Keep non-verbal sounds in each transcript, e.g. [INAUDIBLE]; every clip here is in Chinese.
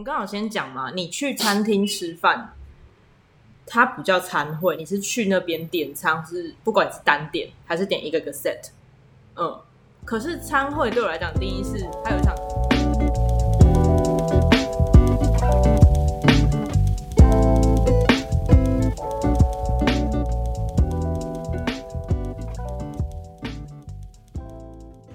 我刚好先讲嘛，你去餐厅吃饭，它不叫餐会，你是去那边点餐，是不管是单点还是点一个个 set，嗯，可是餐会对我来讲，第一是它有一场。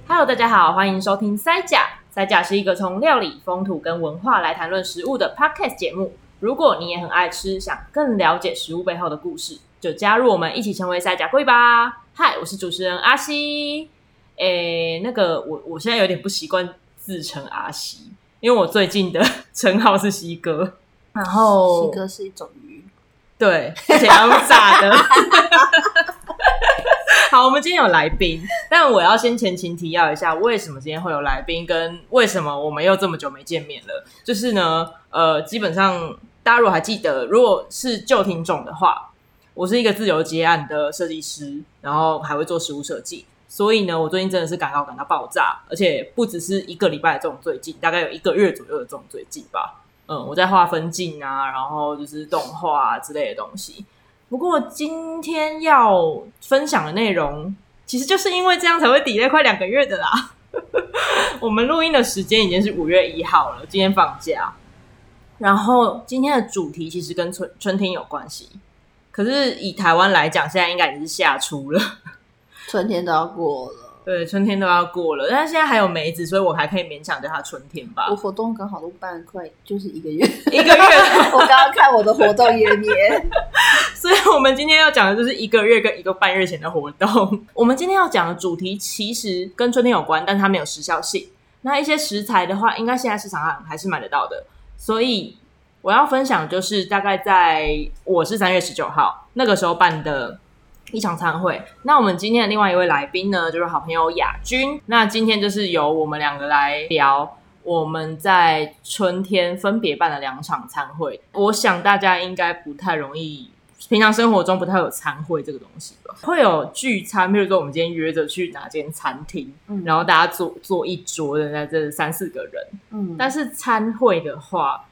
Hello，大家好，欢迎收听塞呷。塞甲是一个从料理、风土跟文化来谈论食物的 podcast 节目。如果你也很爱吃，想更了解食物背后的故事，就加入我们一起成为塞甲贵吧！嗨，我是主持人阿西。诶，那个我我现在有点不习惯自称阿西，因为我最近的 [LAUGHS] 称号是西哥。然后西哥是一种鱼，对，而且要炸的。[LAUGHS] [LAUGHS] 好，我们今天有来宾，但我要先前情提要一下，为什么今天会有来宾，跟为什么我们又这么久没见面了。就是呢，呃，基本上大家如果还记得，如果是旧听众的话，我是一个自由接案的设计师，然后还会做实物设计，所以呢，我最近真的是赶稿赶到爆炸，而且不只是一个礼拜的这种最近，大概有一个月左右的这种最近吧。嗯，我在画分镜啊，然后就是动画啊之类的东西。不过今天要分享的内容，其实就是因为这样才会抵赖快两个月的啦。[LAUGHS] 我们录音的时间已经是五月一号了，今天放假。然后今天的主题其实跟春春天有关系，可是以台湾来讲，现在应该已经是夏初了，春天都要过了。对，春天都要过了，但是现在还有梅子，所以我还可以勉强叫它春天吧。我活动刚好都办快，就是一个月，一个月。[LAUGHS] 我刚刚看我的活动页面，[LAUGHS] 所以我们今天要讲的就是一个月跟一个半月前的活动。[LAUGHS] 我们今天要讲的主题其实跟春天有关，但它没有时效性。那一些食材的话，应该现在市场上还是买得到的。所以我要分享就是大概在我是三月十九号那个时候办的。一场餐会，那我们今天的另外一位来宾呢，就是好朋友雅君。那今天就是由我们两个来聊我们在春天分别办了两场餐会。我想大家应该不太容易，平常生活中不太有餐会这个东西吧？会有聚餐，比如说我们今天约着去哪间餐厅，嗯，然后大家坐坐一桌的，在这三四个人，嗯。但是餐会的话，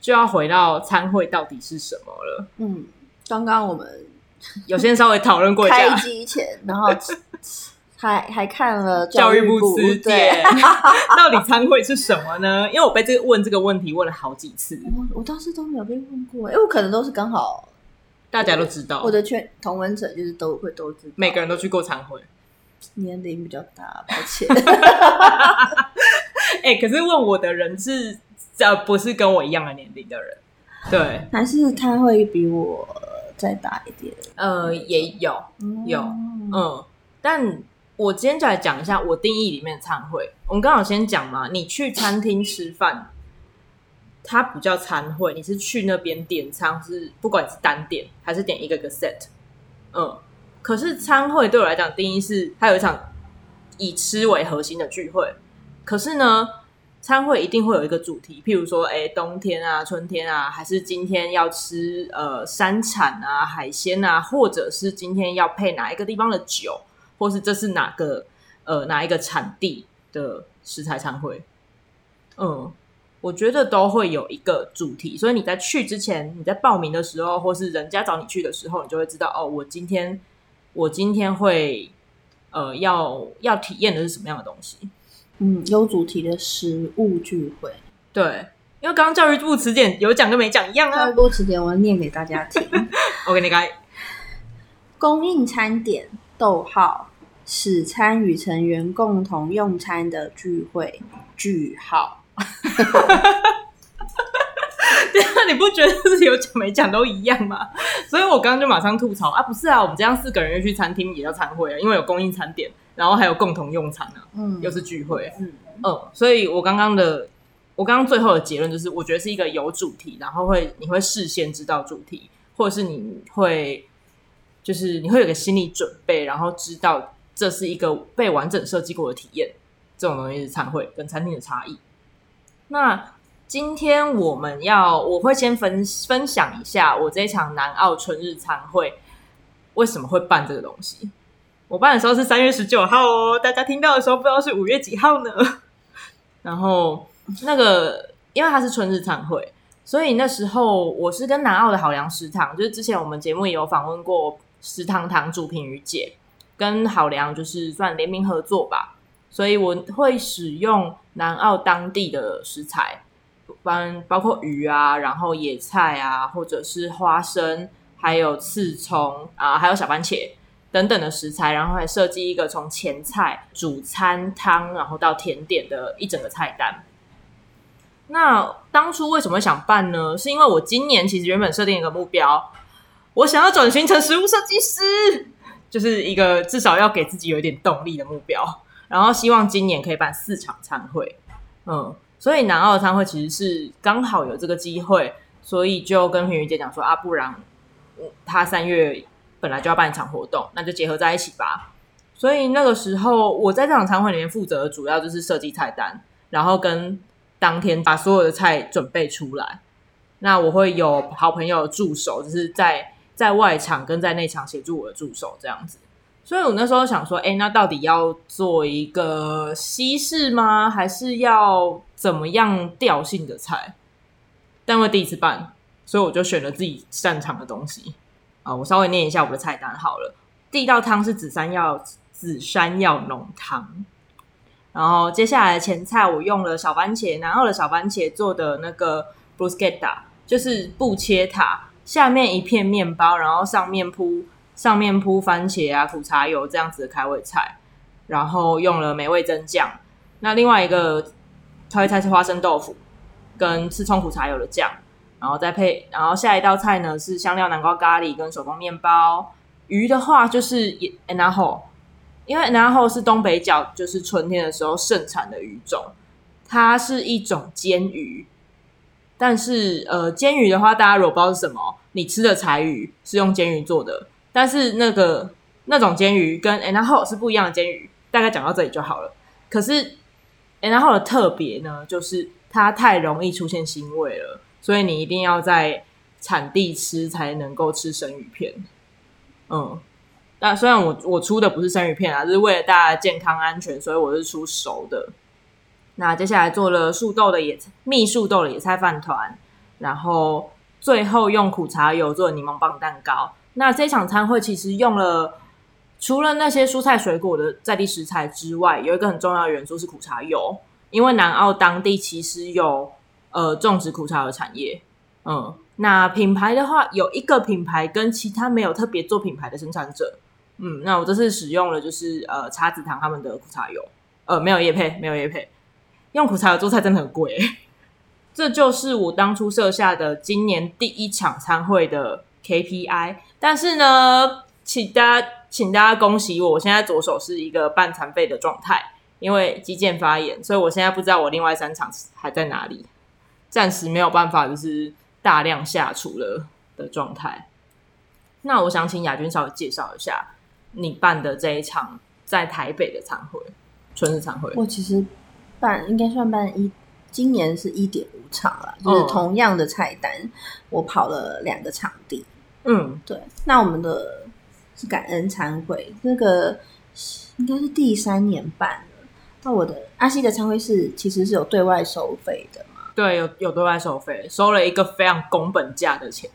就要回到餐会到底是什么了。嗯，刚刚我们。[LAUGHS] 有些人稍微讨论过一下，开机前，然后 [LAUGHS] 还还看了教育部词典，[LAUGHS] 到底参会是什么呢？因为我被这个问这个问题问了好几次，我我倒是都没有被问过，因为我可能都是刚好大家都知道，我的圈同文者就是都会都知道，每个人都去过参会，年龄比较大，抱歉。哎、欸，可是问我的人是这不是跟我一样的年龄的人，对，还是他会比我。再大一点，呃，也有，有，嗯，嗯，但我今天就来讲一下我定义里面的餐会。我们刚好先讲嘛，你去餐厅吃饭，它不叫餐会，你是去那边点餐，是不管是单点还是点一个个 set，嗯，可是餐会对我来讲定义是它有一场以吃为核心的聚会，可是呢。餐会一定会有一个主题，譬如说，哎，冬天啊，春天啊，还是今天要吃呃山产啊、海鲜啊，或者是今天要配哪一个地方的酒，或是这是哪个呃哪一个产地的食材餐会。嗯，我觉得都会有一个主题，所以你在去之前，你在报名的时候，或是人家找你去的时候，你就会知道哦，我今天我今天会呃要要体验的是什么样的东西。嗯，有主题的食物聚会，对，因为刚刚教育部词典有讲跟没讲一样啊。教育部词典我要念给大家听。[LAUGHS] 我给你改。供应餐点，逗号，使参与成员共同用餐的聚会，句号。[LAUGHS] 对啊，你不觉得是有讲没讲都一样吗？所以我刚刚就马上吐槽啊，不是啊，我们这样四个人去餐厅也叫餐会啊，因为有供应餐点。然后还有共同用餐啊，嗯，又是聚会，嗯嗯，所以我刚刚的，我刚刚最后的结论就是，我觉得是一个有主题，然后会你会事先知道主题，或者是你会就是你会有个心理准备，然后知道这是一个被完整设计过的体验，这种东西是餐会跟餐厅的差异。那今天我们要，我会先分分享一下我这一场南澳春日餐会为什么会办这个东西。我办的时候是三月十九号哦，大家听到的时候不知道是五月几号呢。[LAUGHS] 然后那个因为它是春日餐会，所以那时候我是跟南澳的好粮食堂，就是之前我们节目也有访问过食堂堂主品鱼姐，跟好粮就是算联名合作吧，所以我会使用南澳当地的食材，包包括鱼啊，然后野菜啊，或者是花生，还有刺葱啊，还有小番茄。等等的食材，然后还设计一个从前菜、主餐、汤，然后到甜点的一整个菜单。那当初为什么想办呢？是因为我今年其实原本设定一个目标，我想要转型成食物设计师，就是一个至少要给自己有一点动力的目标。然后希望今年可以办四场餐会，嗯，所以南澳的餐会其实是刚好有这个机会，所以就跟品瑜姐讲说啊，不然他三月。本来就要办一场活动，那就结合在一起吧。所以那个时候，我在这场餐会里面负责的主要就是设计菜单，然后跟当天把所有的菜准备出来。那我会有好朋友助手，就是在在外场跟在内场协助我的助手这样子。所以我那时候想说，哎，那到底要做一个西式吗？还是要怎么样调性的菜？但我第一次办，所以我就选了自己擅长的东西。啊，我稍微念一下我的菜单好了。第一道汤是紫山药紫山药浓汤，然后接下来的前菜我用了小番茄，南澳的小番茄做的那个 bruschetta，就是布切塔，下面一片面包，然后上面铺上面铺番茄啊、苦茶油这样子的开胃菜，然后用了美味噌酱。那另外一个开胃菜是花生豆腐跟刺葱苦茶油的酱。然后再配，然后下一道菜呢是香料南瓜咖喱跟手工面包。鱼的话就是 naho，因为 naho 是东北角，就是春天的时候盛产的鱼种，它是一种煎鱼。但是呃，煎鱼的话，大家如果不知道是什么，你吃的柴鱼是用煎鱼做的，但是那个那种煎鱼跟 naho 是不一样的煎鱼。大概讲到这里就好了。可是 naho 的特别呢，就是它太容易出现腥味了。所以你一定要在产地吃才能够吃生鱼片，嗯，但虽然我我出的不是生鱼片啊，是为了大家健康安全，所以我是出熟的。那接下来做了树豆的野菜，蜜树豆的野菜饭团，然后最后用苦茶油做柠檬棒蛋糕。那这场餐会其实用了除了那些蔬菜水果的在地食材之外，有一个很重要的元素是苦茶油，因为南澳当地其实有。呃，种植苦茶的产业，嗯，那品牌的话，有一个品牌跟其他没有特别做品牌的生产者，嗯，那我这次使用了就是呃茶籽堂他们的苦茶油，呃，没有业配，没有业配，用苦茶油做菜真的很贵，这就是我当初设下的今年第一场餐会的 KPI，但是呢，请大家请大家恭喜我，我现在左手是一个半残废的状态，因为肌腱发炎，所以我现在不知道我另外三场还在哪里。暂时没有办法，就是大量下厨了的状态。那我想请雅君稍微介绍一下你办的这一场在台北的餐会，春日餐会。我其实办应该算办一，今年是一点五场了，就是同样的菜单，嗯、我跑了两个场地。嗯，对。那我们的是感恩餐会，这个应该是第三年办了。那我的阿西的餐会是其实是有对外收费的。对，有有对外收费，收了一个非常工本价的钱。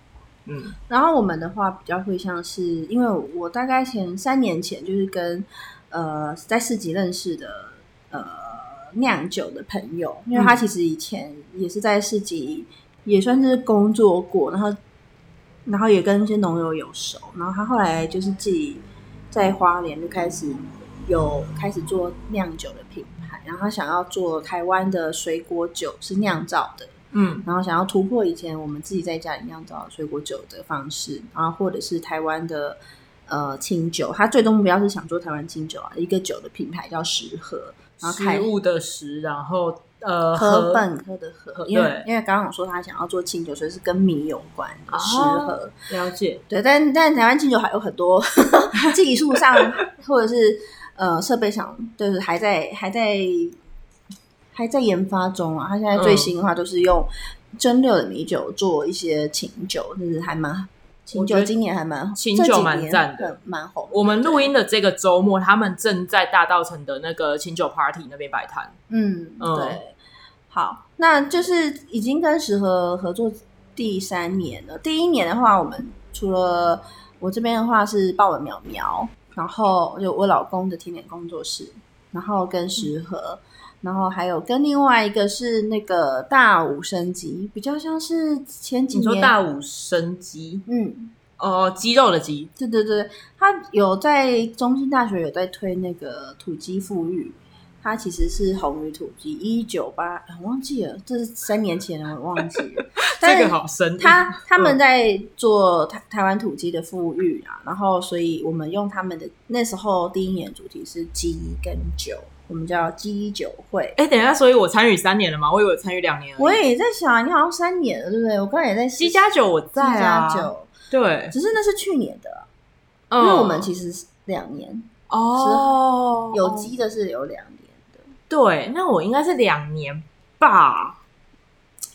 嗯，然后我们的话比较会像是，因为我大概前三年前就是跟呃在市集认识的呃酿酒的朋友，因为他其实以前也是在市集也算是工作过，然后然后也跟一些农友有熟，然后他后来就是自己在花莲就开始有开始做酿酒的品牌。然后他想要做台湾的水果酒，是酿造的，嗯，然后想要突破以前我们自己在家里酿造的水果酒的方式，然后或者是台湾的呃清酒，他最终目标是想做台湾清酒啊，一个酒的品牌叫食和，然后食物的食，然后呃和本科的和，因为因为刚刚我说他想要做清酒，所以是跟米有关的食禾，哦，了解，对，但但台湾清酒还有很多 [LAUGHS] 技术上或者是。呃，设备上就是还在还在还在研发中啊。他现在最新的话都是用蒸馏的米酒做一些清酒，就是还蛮清酒，今年还蛮清酒蛮赞的，蛮红。我们录音的这个周末，他们正在大道城的那个清酒 party 那边摆摊。嗯，对。好，那就是已经跟石河合作第三年了。第一年的话，我们除了我这边的话是豹纹苗苗，然后有我老公的甜点工作室，然后跟食盒。嗯然后还有跟另外一个是那个大武生鸡，比较像是前几年你说大武生鸡，嗯，哦，鸡肉的鸡，对对对，他有在中兴大学有在推那个土鸡复育，他其实是红鱼土鸡，一九八，我忘记了，这是三年前了，我忘记了，[LAUGHS] 这个好深。他他们在做台台湾土鸡的富裕啊，然后所以我们用他们的那时候第一年主题是鸡跟酒。我们叫鸡酒会。哎，等一下，所以我参与三年了吗？我以为参与两年。我也在想，你好像三年了，对不对？我刚才也在鸡加酒，我在啊。鸡加酒，对，只是那是去年的，因为我们其实是两年哦。有鸡的是有两对，那我应该是两年吧。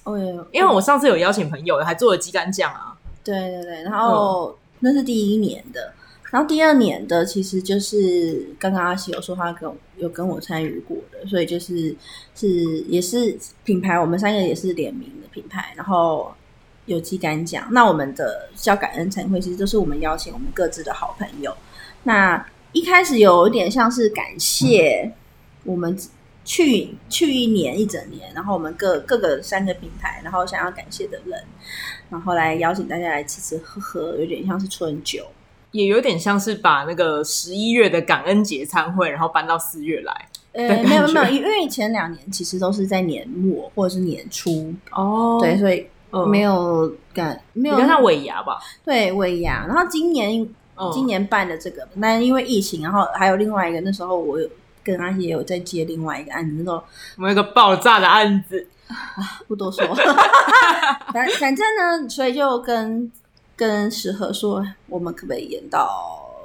哦，因为我上次有邀请朋友，还做了鸡肝酱啊。对对对，然后那是第一年的。然后第二年的其实就是刚刚阿喜有说他跟有跟我参与过的，所以就是是也是品牌，我们三个也是联名的品牌。然后有鸡肝酱，那我们的叫感恩餐会，其实都是我们邀请我们各自的好朋友。那一开始有一点像是感谢我们去去一年一整年，然后我们各各个三个平台，然后想要感谢的人，然后来邀请大家来吃吃喝喝，有点像是春酒。也有点像是把那个十一月的感恩节餐会，然后搬到四月来。[LAUGHS] 呃，没有没有，因为前两年其实都是在年 [LAUGHS] 末或者是年初哦，对，所以没有感，没有比较像尾牙吧？对，尾牙。然后今年、今年办的这个，那因为疫情，然后还有另外一个，那时候我有跟阿也有在接另外一个案子，那时候我们有个爆炸的案子啊，不多说。[LAUGHS] 反反正呢，所以就跟。跟石河说，我们可不可以延到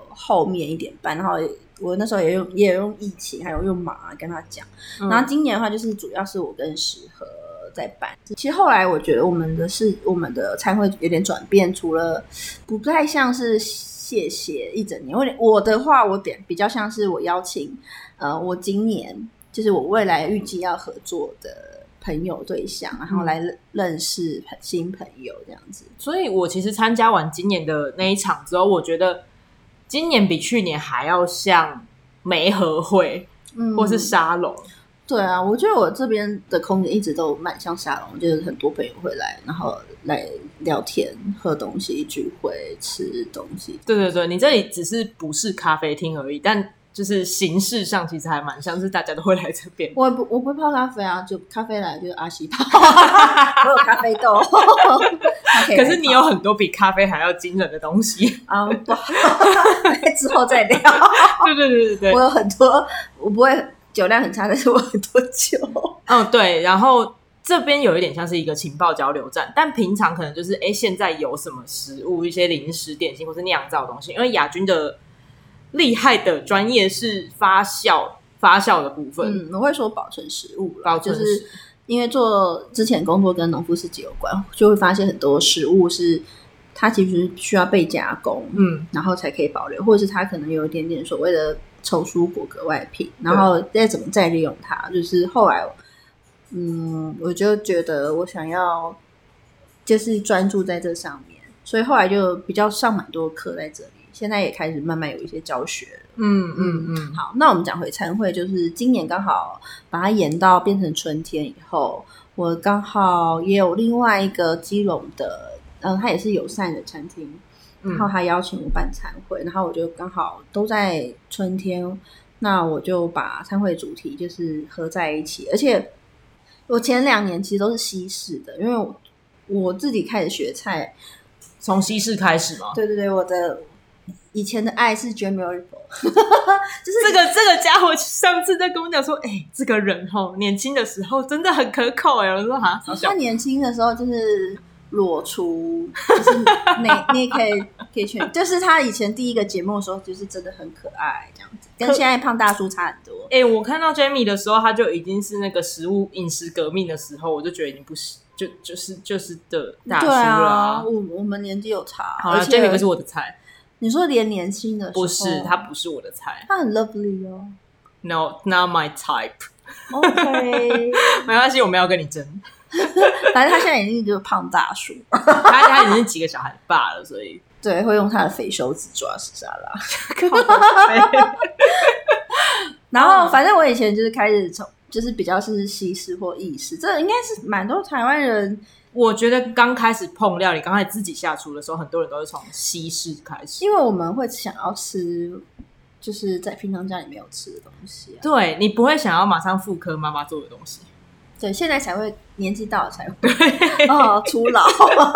后面一点办？然后我那时候也用也有用疫情，还有用马跟他讲。嗯、然后今年的话，就是主要是我跟石河在办。其实后来我觉得我们的是我们的餐会有点转变，除了不太像是谢谢一整年。我我的话，我点比较像是我邀请，呃，我今年就是我未来预计要合作的。朋友对象，然后来认识新朋友这样子。嗯，所以我其实参加完今年的那一场之后，我觉得今年比去年还要像梅和会，嗯，或是沙龙。对啊，我觉得我这边的空间一直都蛮像沙龙，就是很多朋友会来，然后来聊天、喝东西、聚会、吃东西。对对对，你这里只是不是咖啡厅而已，但。就是形式上其实还蛮像是大家都会来这边。我不我不会泡咖啡啊，就咖啡来就是阿西泡。[LAUGHS] 我有咖啡豆。可是你有很多比咖啡还要惊人的东西啊！不，[LAUGHS] 之后再聊。[LAUGHS] 对对对对对，我有很多，我不会酒量很差，但是我很多酒。嗯，对。然后这边有一点像是一个情报交流站，但平常可能就是哎，现在有什么食物、一些零食、点心或是酿造的东西，因为亚军的。厉害的专业是发酵发酵的部分，嗯，我会说保存食物，保存就是因为做之前工作跟农夫市集有关，就会发现很多食物是它其实需要被加工，嗯，然后才可以保留，或者是它可能有一点点所谓的丑蔬果格外品，然后再怎么再利用它，就是后来，嗯，我就觉得我想要就是专注在这上面，所以后来就比较上蛮多课在这里。现在也开始慢慢有一些教学，嗯嗯嗯。好，那我们讲回餐会，就是今年刚好把它延到变成春天以后，我刚好也有另外一个基隆的，嗯、呃，他也是友善的餐厅，然后他邀请我办餐会，然后我就刚好都在春天，那我就把餐会主题就是合在一起，而且我前两年其实都是西式的，因为我，我自己开始学菜，从西式开始吗？对对对，我的。以前的爱是 Jamie [LAUGHS] Oliver，就是这个这个家伙上次在跟我讲说，哎、欸，这个人哦，年轻的时候真的很可口哎。我说哈，他年轻的时候就是裸出，[LAUGHS] 就是你你也可以可以去，就是他以前第一个节目的时候，就是真的很可爱这样子，跟现在胖大叔差很多。哎、欸，我看到 Jamie 的时候，他就已经是那个食物饮食革命的时候，我就觉得已经不是就就是就是的大叔了。啊、我我们年纪有差，好了，Jamie 不是我的菜。你说连年轻的时候不是，他不是我的菜。他很 lovely 哦。No, not my type。OK，[LAUGHS] 没关系，我没有跟你争。[LAUGHS] 反正他现在已经就是胖大叔，他他已经是几个小孩的爸了，所以 [LAUGHS] 对，会用他的肥手指抓沙拉。然后，反正我以前就是开始从，就是比较是西式或意式，这应该是蛮多台湾人。我觉得刚开始碰料理，刚开始自己下厨的时候，很多人都是从西式开始，因为我们会想要吃，就是在平常家里没有吃的东西、啊。对，你不会想要马上复刻妈妈做的东西。对，现在才会年纪大了才会 [LAUGHS] 哦，初老。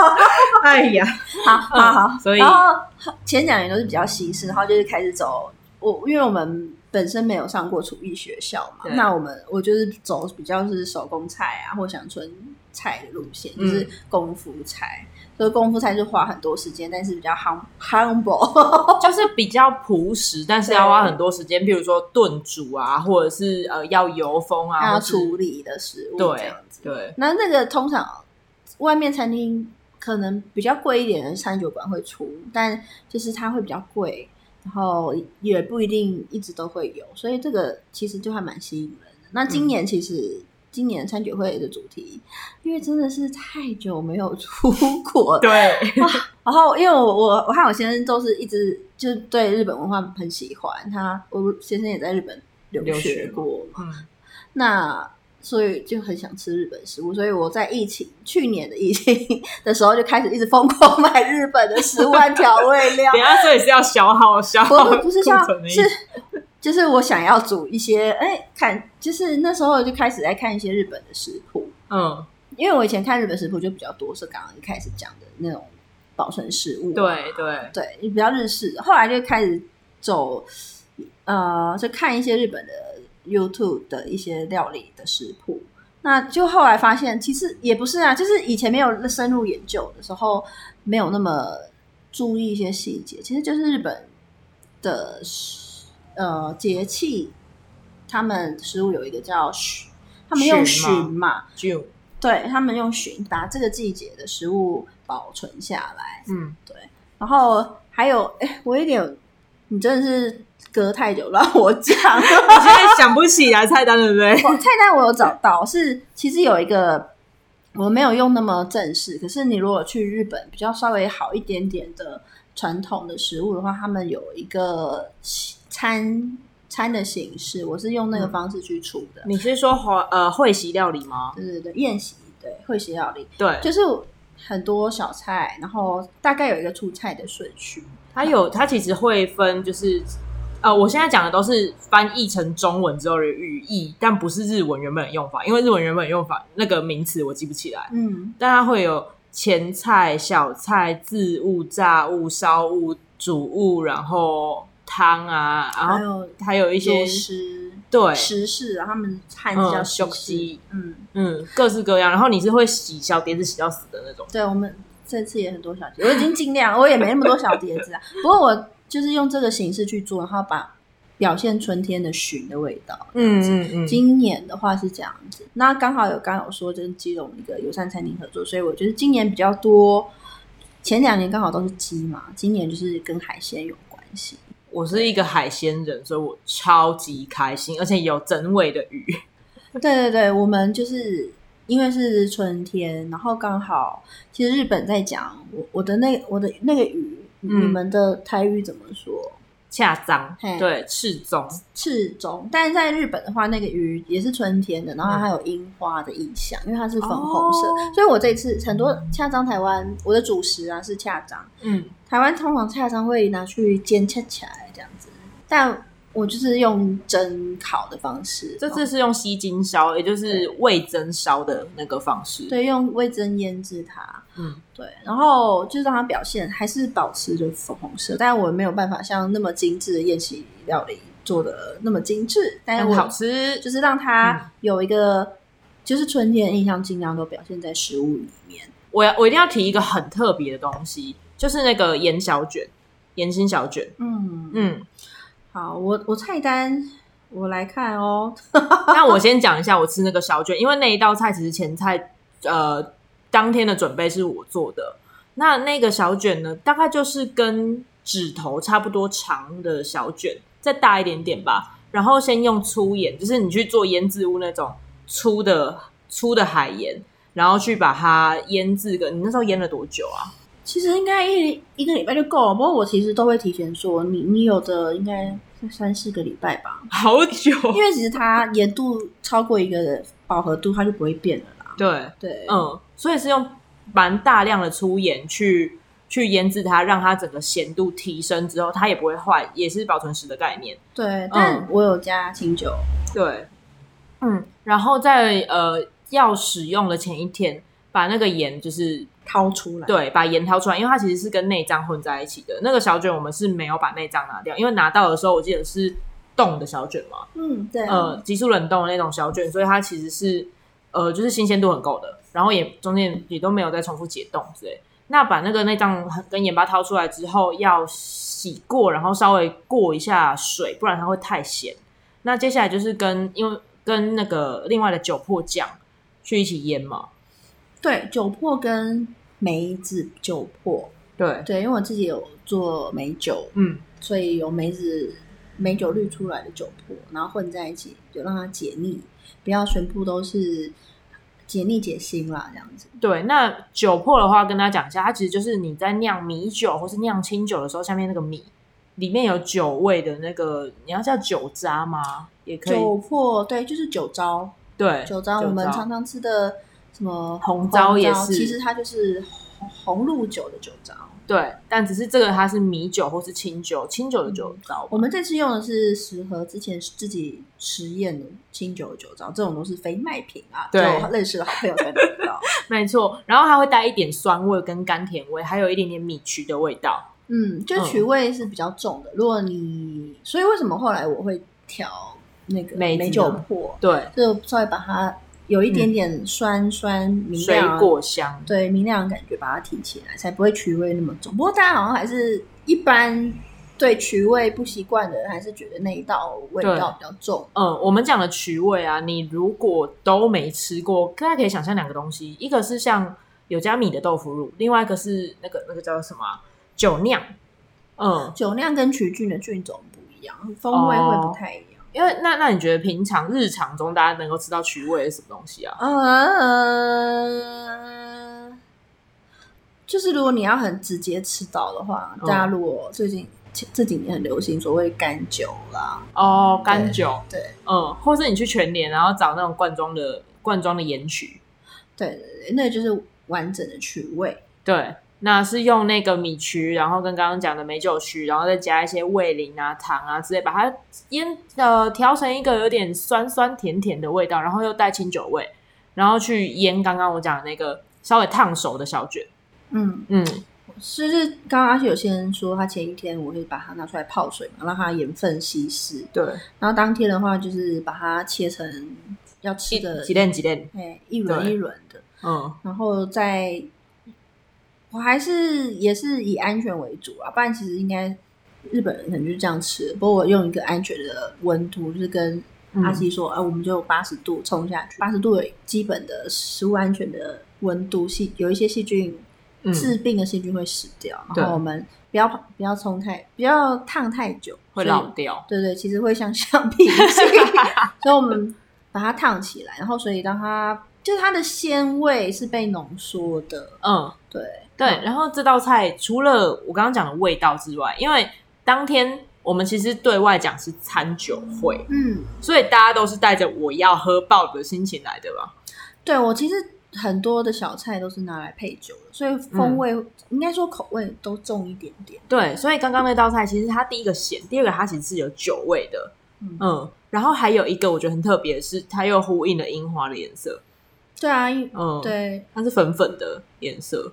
[LAUGHS] 哎呀，好好好，所以然后前两年都是比较西式，然后就是开始走我，因为我们。本身没有上过厨艺学校嘛，那我们我就是走比较是手工菜啊或乡村菜的路线，嗯、就是功夫菜。所以功夫菜就花很多时间，但是比较 hum humble，[LAUGHS] 就是比较朴实，但是要花很多时间，比如说炖煮啊，或者是呃要油封啊，要处理的食物，对这样子。对，那那个通常外面餐厅可能比较贵一点的餐酒馆会出，但就是它会比较贵。然后也不一定一直都会有，所以这个其实就还蛮吸引人的。那今年其实、嗯、今年参酒会的主题，因为真的是太久没有出国，对、啊。然后因为我我我和我先生都是一直就对日本文化很喜欢，他我先生也在日本留学过嘛，嗯、那。所以就很想吃日本食物，所以我在疫情去年的疫情 [LAUGHS] 的时候就开始一直疯狂买日本的食物和调味料。等下这也是要消耗消耗，不是消耗，是就是我想要煮一些，哎、欸，看，就是那时候就开始在看一些日本的食谱。嗯，因为我以前看日本食谱就比较多是刚刚一开始讲的那种保存食物，对对对，比较日式的。后来就开始走，呃，就看一些日本的。YouTube 的一些料理的食谱，那就后来发现，其实也不是啊，就是以前没有深入研究的时候，没有那么注意一些细节。其实就是日本的呃节气，他们食物有一个叫旬，他们用旬嘛，就对，他们用旬把这个季节的食物保存下来。嗯，对。然后还有，哎，我有点，你真的是。隔太久让我讲，[LAUGHS] 我现在想不起来菜单，对不对？[LAUGHS] 菜单我有找到，是其实有一个我没有用那么正式。可是你如果去日本比较稍微好一点点的传统的食物的话，他们有一个餐餐的形式，我是用那个方式去出的。你是说华呃会席料理吗？对对对，宴席对会席料理，对，就是很多小菜，然后大概有一个出菜的顺序。它有，它其实会分就是。呃，我现在讲的都是翻译成中文之后的语义，但不是日文原本的用法，因为日文原本用法那个名词我记不起来。嗯，但它会有前菜、小菜、渍物、炸物、烧物、煮物，然后汤啊，然后还有还有一些食对食事，他们汉字叫食事，嗯嗯，各式各样。然后你是会洗小碟子洗到死的那种。对，我们这次也很多小碟，我已经尽量，我也没那么多小碟子啊。不过我。就是用这个形式去做，然后把表现春天的旬的味道。嗯嗯嗯。今年的话是这样子，那刚好有刚有说就是基隆一个友善餐厅合作，所以我觉得今年比较多。前两年刚好都是鸡嘛，今年就是跟海鲜有关系。我是一个海鲜人，所以我超级开心，而且有整尾的鱼。[LAUGHS] 对对对，我们就是因为是春天，然后刚好其实日本在讲我我的那我的那个鱼。你们的台语怎么说？恰章，对，赤中，赤中。但是在日本的话，那个鱼也是春天的，然后还有樱花的意象，因为它是粉红色。哦、所以我这次很多恰章台湾，我的主食啊是恰章。嗯，台湾通常恰章会拿去煎切起来这样子，但。我就是用蒸烤的方式，这次是用西京烧，也就是味增烧的那个方式。对，用味增腌制它。嗯，对，然后就是让它表现还是保持着粉红色，但我没有办法像那么精致的宴席料理做的那么精致，但是好吃，就是让它有一个就是春天的印象，尽量都表现在食物里面。我要我一定要提一个很特别的东西，就是那个盐小卷，盐心小卷。嗯嗯。嗯好，我我菜单我来看哦。[LAUGHS] 那我先讲一下我吃那个小卷，因为那一道菜其实前菜呃当天的准备是我做的。那那个小卷呢，大概就是跟指头差不多长的小卷，再大一点点吧。然后先用粗盐，就是你去做腌制物那种粗的粗的海盐，然后去把它腌制个。你那时候腌了多久啊？其实应该一一个礼拜就够了，不过我其实都会提前说，你你有的应该三四个礼拜吧，[LAUGHS] 好久，因为其实它盐度超过一个饱和度，它就不会变了啦。对对，嗯，所以是用蛮大量的粗盐去去腌制它，让它整个咸度提升之后，它也不会坏，也是保存食的概念。对，但我有加清酒。对，嗯，然后在呃要使用的前一天，把那个盐就是。掏出来，对，把盐掏出来，因为它其实是跟内脏混在一起的。那个小卷我们是没有把内脏拿掉，因为拿到的时候我记得是冻的小卷嘛，嗯，对、啊，呃，急速冷冻的那种小卷，所以它其实是呃，就是新鲜度很够的，然后也中间也都没有再重复解冻之类。那把那个内脏跟盐巴掏出来之后，要洗过，然后稍微过一下水，不然它会太咸。那接下来就是跟因为跟那个另外的酒粕酱去一起腌嘛。对，酒粕跟梅子酒粕，对对，因为我自己有做梅酒，嗯，所以有梅子梅酒滤出来的酒粕，然后混在一起，就让它解腻，不要全部都是解腻解腥啦，这样子。对，那酒粕的话，跟大家讲一下，它其实就是你在酿米酒或是酿清酒的时候，下面那个米里面有酒味的那个，你要叫酒渣吗？也可以。酒粕，对，就是酒糟，对，酒糟，我们常常吃的。什么红糟也是，其实它就是红露酒的酒糟。对，但只是这个它是米酒或是清酒，清酒的酒糟。嗯。我们这次用的是十盒之前自己实验的清酒的酒糟，这种都是非卖品啊。对，认识的好朋友才能知道。[LAUGHS] 没错，然后它会带一点酸味跟甘甜味，还有一点点米曲的味道。嗯，就曲味是比较重的。嗯、如果你，所以为什么后来我会调那个梅酒粕？对，就稍微把它。有一点点酸酸明亮，水果香，对明亮的感觉，把它提起来，才不会曲味那么重。不过大家好像还是一般对曲味不习惯的人，还是觉得那一道味道比较重。嗯，我们讲的曲味啊，你如果都没吃过，大家可以想象两个东西，一个是像有加米的豆腐乳，另外一个是那个那个叫什么酒酿。嗯，酒酿跟曲菌的菌种不一样，风味会不太一样。哦因为那那你觉得平常日常中大家能够吃到曲味是什么东西啊？呃，就是如果你要很直接吃到的话，嗯、大家如果最近这几年很流行所谓干酒啦，哦，干酒，对，嗯，或是你去全联然后找那种罐装的罐装的盐曲，对对对，那就是完整的曲味，对。那是用那个米曲，然后跟刚刚讲的梅酒曲，然后再加一些味淋啊、糖啊之类，把它腌呃调成一个有点酸酸甜甜的味道，然后又带清酒味，然后去腌刚刚我讲的那个稍微烫熟的小卷。嗯嗯，是是，刚刚阿雪有些人说他前一天我会把它拿出来泡水嘛，让它盐分稀释。对，然后当天的话就是把它切成要吃的几片几片，哎，一轮一轮的，嗯，然后再。我还是也是以安全为主啊，不然其实应该日本人可能就是这样吃。不过我用一个安全的温度，就是跟阿西说，啊，我们就八十度冲下去，八十度有基本的食物安全的温度，细有一些细菌致病的细菌会死掉。嗯、然后我们不要不要冲太，不要烫太久，会老掉。对对，其实会像橡皮筋，[LAUGHS] 所以我们把它烫起来，然后所以当它就是它的鲜味是被浓缩的。嗯，对。对，然后这道菜除了我刚刚讲的味道之外，因为当天我们其实对外讲是餐酒会，嗯，所以大家都是带着我要喝爆的心情来的吧？对，我其实很多的小菜都是拿来配酒的，所以风味、嗯、应该说口味都重一点点。对，所以刚刚那道菜其实它第一个咸，第二个它其实是有酒味的，嗯，嗯，然后还有一个我觉得很特别的是，它又呼应了樱花的颜色。对啊，嗯，对，它是粉粉的颜色。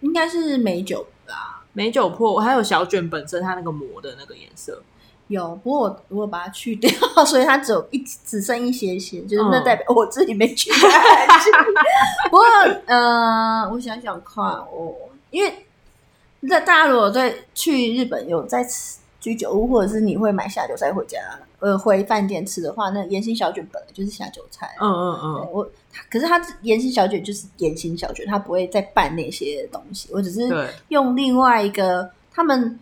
应该是美酒吧，美酒粕，还有小卷本身它那个膜的那个颜色有，不过我如果把它去掉，所以它只有一只剩一些些，就是那代表我自己没去掉。[LAUGHS] 不过，呃，我想想看，我因为那大家如果在去日本有在吃居酒屋，或者是你会买下酒菜回家，呃，回饭店吃的话，那盐心小卷本来就是下酒菜。嗯嗯嗯，我。可是它盐心小卷就是盐心小卷，它不会再拌那些东西。我只是用另外一个他们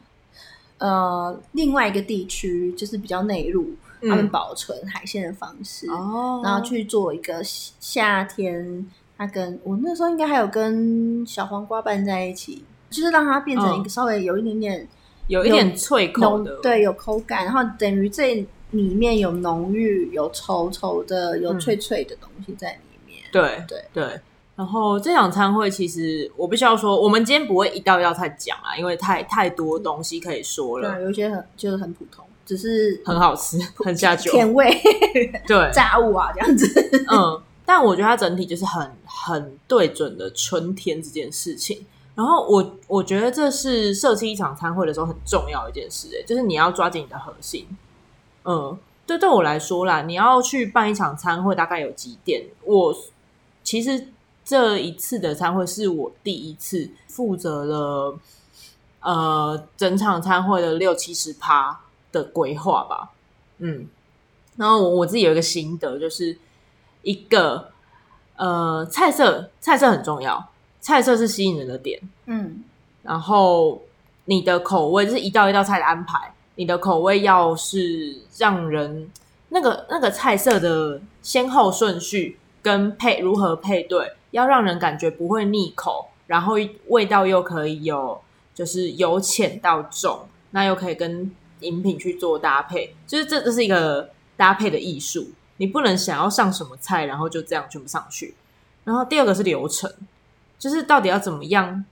呃另外一个地区，就是比较内陆，他们保存海鲜的方式，哦，然后去做一个夏天，它跟我那时候应该还有跟小黄瓜拌在一起，就是让它变成一个稍微有一点点有，有一点脆口的，对，有口感，然后等于这里面有浓郁、有稠稠的、有脆脆的东西在里面，对对对。对然后这场餐会其实我必须要说，我们今天不会一道一道菜讲啊，因为太太多东西可以说了。对，有一些很就是很普通，只是很好吃，[LAUGHS] 很下酒，甜味。对，[LAUGHS] 炸物啊这样子。嗯，但我觉得它整体就是很很对准的春天这件事情。然后我我觉得这是设计一场餐会的时候很重要的一件事，哎，就是你要抓紧你的核心。嗯，对，对我来说啦，你要去办一场餐会，大概有几点。我其实。这一次的餐会是我第一次负责了，呃，整场餐会的六七十趴的规划吧。嗯，然后我我自己有一个心得，就是一个呃，菜色，菜色很重要，菜色是吸引人的点。嗯，然后你的口味就是一道一道菜的安排，你的口味要是让人那个那个菜色的先后顺序跟配如何配对。要让人感觉不会腻口，然后味道又可以有，就是由浅到重，那又可以跟饮品去做搭配，就是这这是一个搭配的艺术。你不能想要上什么菜，然后就这样全部上去。然后第二个是流程，就是到底要怎么样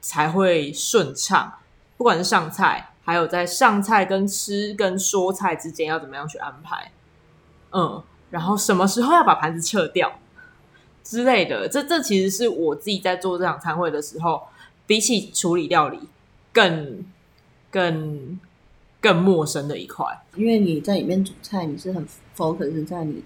才会顺畅，不管是上菜，还有在上菜跟吃跟说菜之间要怎么样去安排。嗯，然后什么时候要把盘子撤掉？之类的，这这其实是我自己在做这场餐会的时候，比起处理料理更更更陌生的一块。因为你在里面煮菜，你是很 focus 在你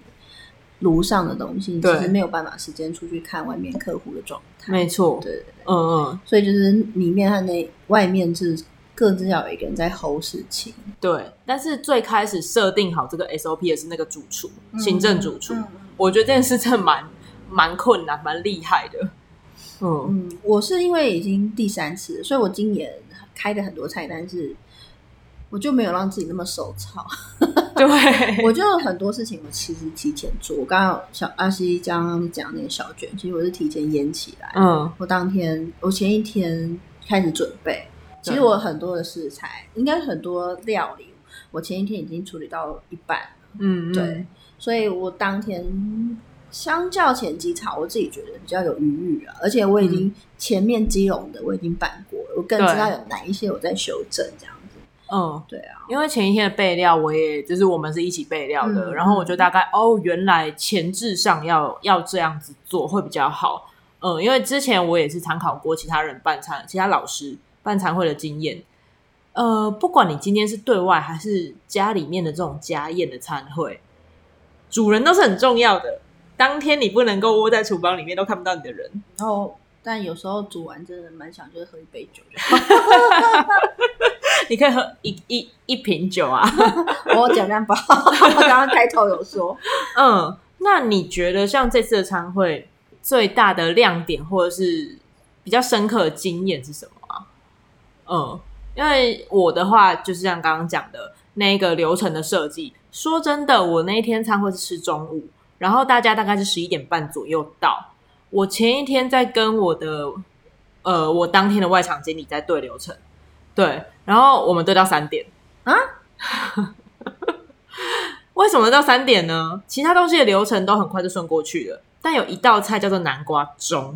炉上的东西，你其实没有办法时间出去看外面客户的状态。没错，对，嗯嗯，所以就是里面和那外面是各自要有一个人在 hold 事情。对，但是最开始设定好这个 SOP 的是那个主厨，嗯、行政主厨、嗯。我觉得这件事真的蛮。蛮困难，蛮厉害的。嗯嗯，我是因为已经第三次，所以我今年开的很多菜单是，我就没有让自己那么手操。对，[LAUGHS] 我就很多事情我其实提前做。我刚刚小阿西刚刚讲那个小卷，其实我是提前腌起来。嗯，我当天我前一天开始准备。其实我很多的食材，应该很多料理，我前一天已经处理到一半了。嗯，对，所以我当天。相较前几场，我自己觉得比较有余裕啊，而且我已经前面基隆的我已经办过了，我更知道有哪一些我在修正这样子。嗯，对啊，因为前一天的备料，我也就是我们是一起备料的，嗯、然后我就大概哦，原来前置上要要这样子做会比较好。嗯，因为之前我也是参考过其他人办餐、其他老师办餐会的经验。呃，不管你今天是对外还是家里面的这种家宴的餐会，主人都是很重要的。当天你不能够窝在厨房里面，都看不到你的人。然后，但有时候煮完真的蛮想，就是喝一杯酒。[LAUGHS] 你可以喝一一一瓶酒啊！[LAUGHS] 我讲两包。我刚刚开头有说，嗯，那你觉得像这次的餐会最大的亮点，或者是比较深刻的经验是什么啊？嗯，因为我的话就是像刚刚讲的那个流程的设计。说真的，我那一天餐会是吃中午。然后大家大概是十一点半左右到。我前一天在跟我的呃，我当天的外场经理在对流程，对，然后我们对到三点啊？[LAUGHS] 为什么到三点呢？其他东西的流程都很快就顺过去了，但有一道菜叫做南瓜盅。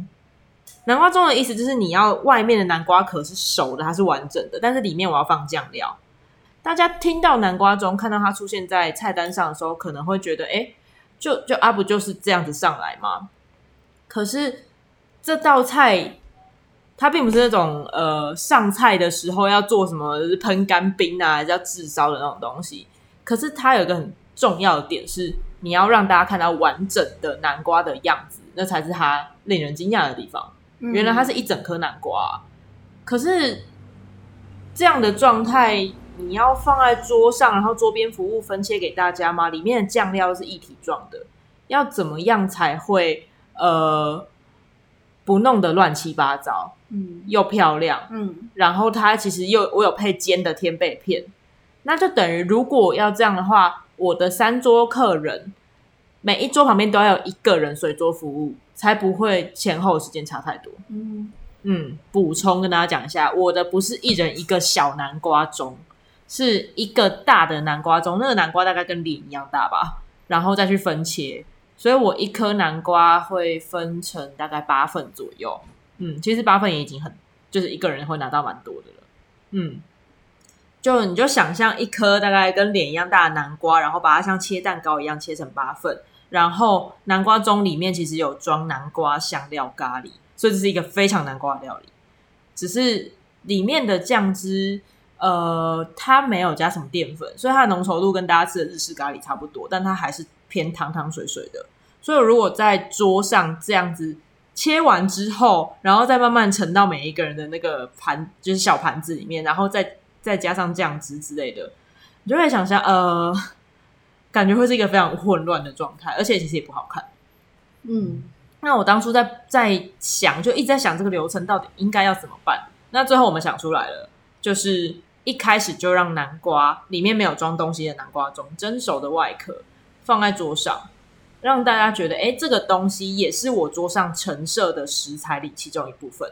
南瓜盅的意思就是你要外面的南瓜壳是熟的，它是完整的，但是里面我要放酱料。大家听到南瓜盅，看到它出现在菜单上的时候，可能会觉得，哎。就就啊，不就是这样子上来吗？可是这道菜它并不是那种呃上菜的时候要做什么喷干冰啊，还是要炙烧的那种东西。可是它有个很重要的点是，你要让大家看到完整的南瓜的样子，那才是它令人惊讶的地方。原来它是一整颗南瓜，可是这样的状态。你要放在桌上，然后桌边服务分切给大家吗？里面的酱料是一体状的，要怎么样才会呃不弄得乱七八糟？嗯，又漂亮，嗯，然后它其实又我有配煎的天贝片，那就等于如果要这样的话，我的三桌客人每一桌旁边都要有一个人随桌服务，才不会前后时间差太多。嗯嗯，补充跟大家讲一下，我的不是一人一个小南瓜盅，是一个大的南瓜盅，那个南瓜大概跟脸一样大吧，然后再去分切。所以我一颗南瓜会分成大概八份左右，嗯，其实八份也已经很，就是一个人会拿到蛮多的了，嗯，就你就想象一颗大概跟脸一样大的南瓜，然后把它像切蛋糕一样切成八份，然后南瓜盅里面其实有装南瓜香料咖喱，所以这是一个非常南瓜的料理，只是里面的酱汁，呃，它没有加什么淀粉，所以它的浓稠度跟大家吃的日式咖喱差不多，但它还是偏汤汤水水的。所以，如果在桌上这样子切完之后，然后再慢慢盛到每一个人的那个盘，就是小盘子里面，然后再再加上酱汁之类的，你就会想象，呃，感觉会是一个非常混乱的状态，而且其实也不好看。嗯，那我当初在在想，就一直在想这个流程到底应该要怎么办。那最后我们想出来了，就是一开始就让南瓜里面没有装东西的南瓜中蒸熟的外壳放在桌上。让大家觉得，哎，这个东西也是我桌上陈设的食材里其中一部分。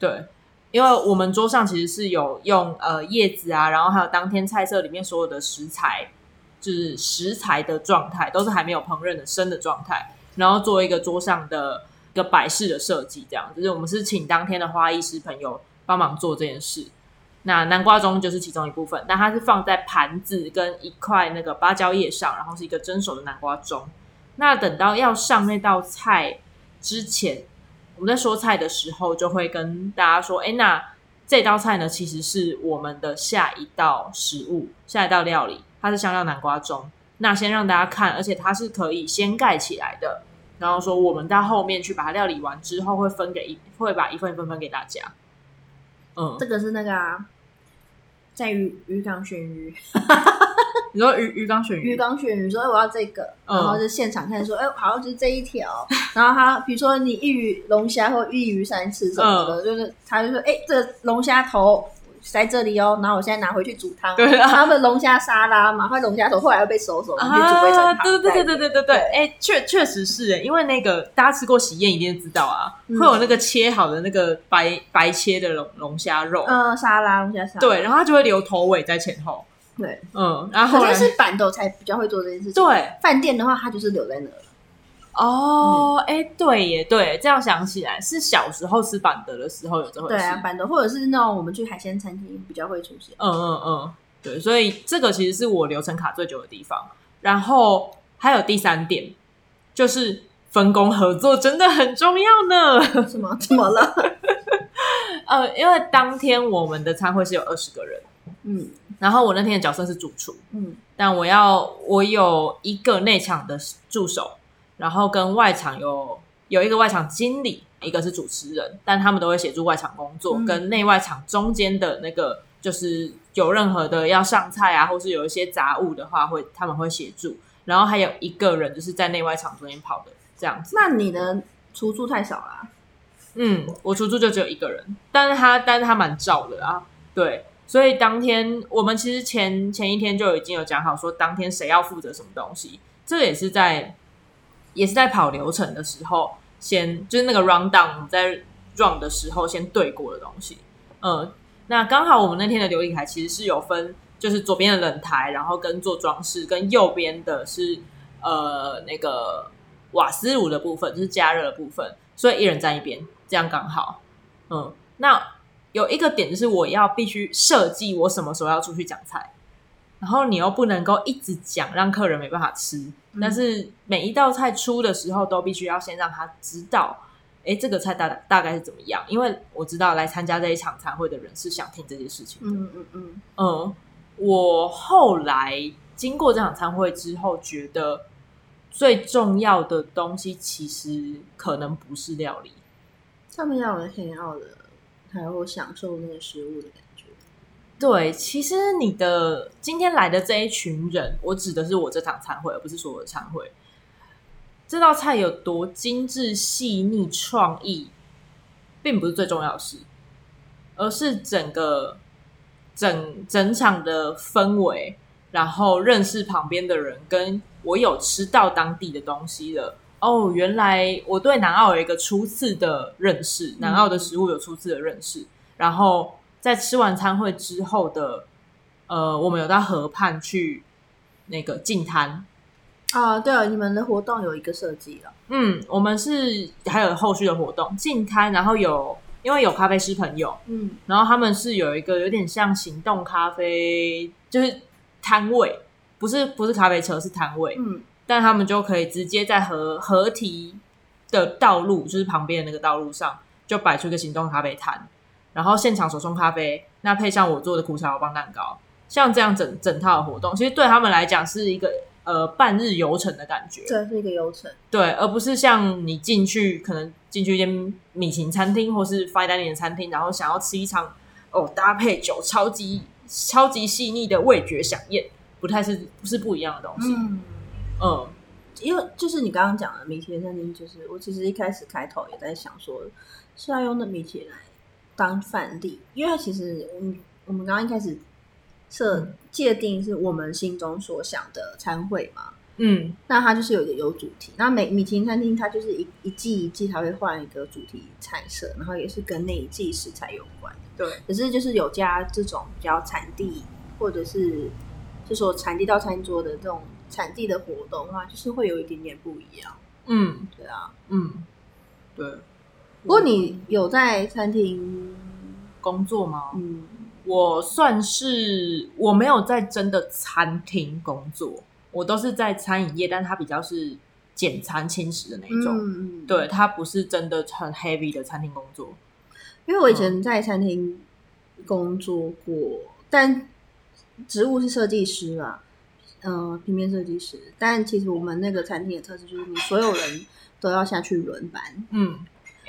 对，因为我们桌上其实是有用呃叶子啊，然后还有当天菜色里面所有的食材，就是食材的状态都是还没有烹饪的生的状态，然后做一个桌上的一个摆饰的设计，这样就是我们是请当天的花艺师朋友帮忙做这件事。那南瓜盅就是其中一部分，但它是放在盘子跟一块那个芭蕉叶上，然后是一个蒸熟的南瓜盅。那等到要上那道菜之前，我们在说菜的时候，就会跟大家说：“哎，那这道菜呢，其实是我们的下一道食物，下一道料理，它是香料南瓜盅。那先让大家看，而且它是可以先盖起来的。然后说，我们到后面去把它料理完之后，会分给一，会把一份一份分给大家。嗯，这个是那个啊，在鱼鱼缸选鱼。[LAUGHS] 你说鱼鱼缸选鱼，鱼缸选鱼说：“哎，我要这个。嗯”然后就现场看说：“哎，好像就是这一条。”然后他比如说你一鱼龙虾或一鱼三吃什么的，嗯、就是他就说：“哎，这个龙虾头在这里哦。”然后我现在拿回去煮汤。对啊，他们龙虾沙拉嘛，或龙虾头后来又被收走，然后煮回成汤。对对对对对对对，哎，确确实是哎，因为那个大家吃过喜宴一定知道啊，会有那个切好的那个白白切的龙龙虾肉，嗯，沙拉龙虾沙拉，对，然后它就会留头尾在前后。对，嗯，然后可能是板豆才比较会做这件事情。对，饭店的话，它就是留在那。哦，哎、嗯，对耶，对，这样想起来是小时候吃板德的时候有这回事。对啊，板德或者是那种我们去海鲜餐厅比较会出现。嗯嗯嗯，对，所以这个其实是我流程卡最久的地方。然后还有第三点，就是分工合作真的很重要呢。[LAUGHS] 什么？怎么了？[LAUGHS] 呃，因为当天我们的餐会是有二十个人。嗯。然后我那天的角色是主厨，嗯，但我要我有一个内场的助手，然后跟外场有有一个外场经理，一个是主持人，但他们都会协助外场工作，嗯、跟内外场中间的那个就是有任何的要上菜啊，或是有一些杂物的话，会他们会协助，然后还有一个人就是在内外场中间跑的这样子。那你的出租太少了啊？嗯，我出租就只有一个人，但是他但是他蛮照的啊，对。所以当天我们其实前前一天就已经有讲好，说当天谁要负责什么东西。这个也是在也是在跑流程的时候，先就是那个 round down 在 run 的时候先对过的东西。嗯，那刚好我们那天的流理台其实是有分，就是左边的冷台，然后跟做装饰，跟右边的是呃那个瓦斯炉的部分，就是加热的部分，所以一人站一边，这样刚好。嗯，那。有一个点就是我要必须设计我什么时候要出去讲菜，然后你又不能够一直讲让客人没办法吃，嗯、但是每一道菜出的时候都必须要先让他知道，哎，这个菜大大概是怎么样，因为我知道来参加这一场餐会的人是想听这件事情的。嗯嗯嗯嗯，我后来经过这场餐会之后，觉得最重要的东西其实可能不是料理，他们要的很要的。还会享受那个食物的感觉。对，其实你的今天来的这一群人，我指的是我这场餐会，而不是所有的餐会。这道菜有多精致、细腻、创意，并不是最重要的事，而是整个整整场的氛围，然后认识旁边的人，跟我有吃到当地的东西了。哦，原来我对南澳有一个初次的认识，南澳的食物有初次的认识。嗯、然后在吃完餐会之后的，呃，我们有到河畔去那个进滩。啊，对了，你们的活动有一个设计了。嗯，我们是还有后续的活动，进滩，然后有因为有咖啡师朋友，嗯，然后他们是有一个有点像行动咖啡，就是摊位，不是不是咖啡车，是摊位，嗯。但他们就可以直接在河河堤的道路，就是旁边的那个道路上，就摆出一个行动咖啡摊，然后现场手冲咖啡，那配上我做的苦蕎邦蛋糕，像这样整整套的活动，其实对他们来讲是一个呃半日游程的感觉，对是一个游程，对，而不是像你进去可能进去一间米其林餐厅或是 fine dining 的餐厅，然后想要吃一场哦搭配酒超级超级细腻的味觉饗宴，不太是不是不一样的东西。嗯。嗯，因为就是你刚刚讲的米其林餐厅，就是我其实一开始开头也在想说，是要用的米其林来当范例，因为其实我们我们刚刚一开始设界定是我们心中所想的餐会嘛，嗯，那它就是有一个有主题，那每米其林餐厅它就是一一季一季它会换一个主题菜色，然后也是跟那一季食材有关，对，可是就是有加这种比较产地或者是就说产地到餐桌的这种。产地的活动的话，就是会有一点点不一样。嗯，对啊，嗯，对。不过你有在餐厅工作吗？嗯，我算是我没有在真的餐厅工作，我都是在餐饮业，但它比较是简餐轻食的那一种。嗯，对，它不是真的很 heavy 的餐厅工作。因为我以前在餐厅工作过，嗯、但职务是设计师啊。呃，平面设计师，但其实我们那个餐厅的特色就是，你所有人都要下去轮班。嗯，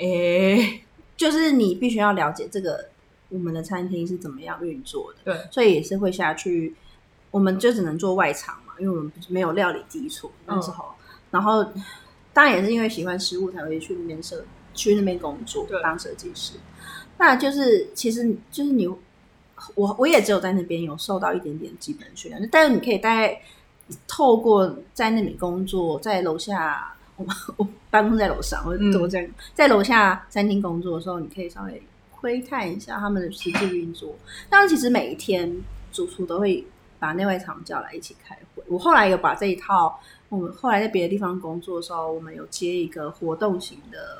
诶、欸，就是你必须要了解这个我们的餐厅是怎么样运作的。对，所以也是会下去，我们就只能做外场嘛，因为我们没有料理基础那时候。嗯、然后，当然也是因为喜欢食物才会去那边设，去那边工作当设计师。那就是，其实就是你。我我也只有在那边有受到一点点基本训练，但是你可以大概透过在那里工作，在楼下，我 [LAUGHS] 我办公在楼上，我都这样，嗯、在楼下餐厅工作的时候，你可以稍微窥探一下他们的实际运作。当然，其实每一天主厨都会把内外场叫来一起开会。我后来有把这一套，我们后来在别的地方工作的时候，我们有接一个活动型的。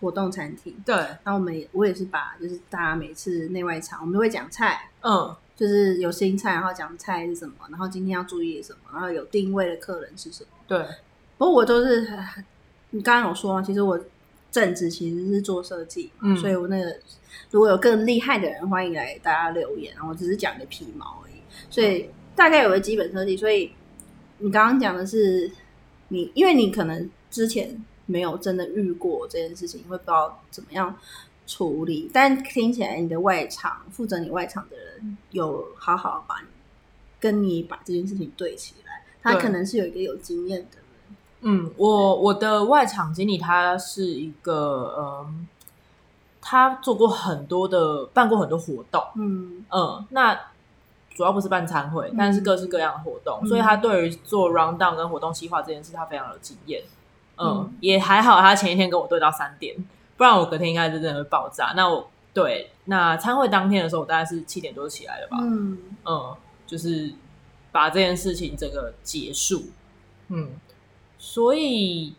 活动餐厅对，然后我们也我也是把就是大家每次内外场，我们都会讲菜，嗯，就是有新菜，然后讲菜是什么，然后今天要注意什么，然后有定位的客人是什么，对。不过我都是你刚刚有说，其实我正职其实是做设计，嗯，所以我那个如果有更厉害的人，欢迎来大家留言，然后我只是讲个皮毛而已，所以大概有个基本设计。所以你刚刚讲的是你，因为你可能之前。没有真的遇过这件事情，会不知道怎么样处理。但听起来你的外场负责你外场的人有好好把你跟你把这件事情对起来，他可能是有一个有经验的人。嗯，我我的外场经理他是一个嗯，他做过很多的办过很多活动，嗯嗯，那主要不是办餐会，但是各式各样的活动，嗯、所以他对于做 round down 跟活动计划这件事，他非常有经验。嗯，也还好，他前一天跟我对到三点，不然我隔天应该就真的会爆炸。那我对那餐会当天的时候，我大概是七点多起来的吧？嗯嗯，就是把这件事情整个结束。嗯，所以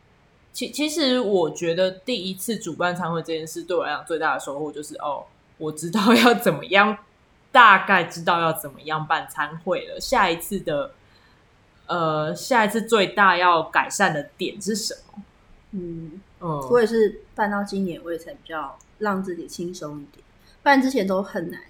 其其实我觉得第一次主办餐会这件事对我来讲最大的收获就是哦，我知道要怎么样，大概知道要怎么样办餐会了。下一次的。呃，下一次最大要改善的点是什么？嗯嗯，我也是办到今年，我也才比较让自己轻松一点。办之前都很难，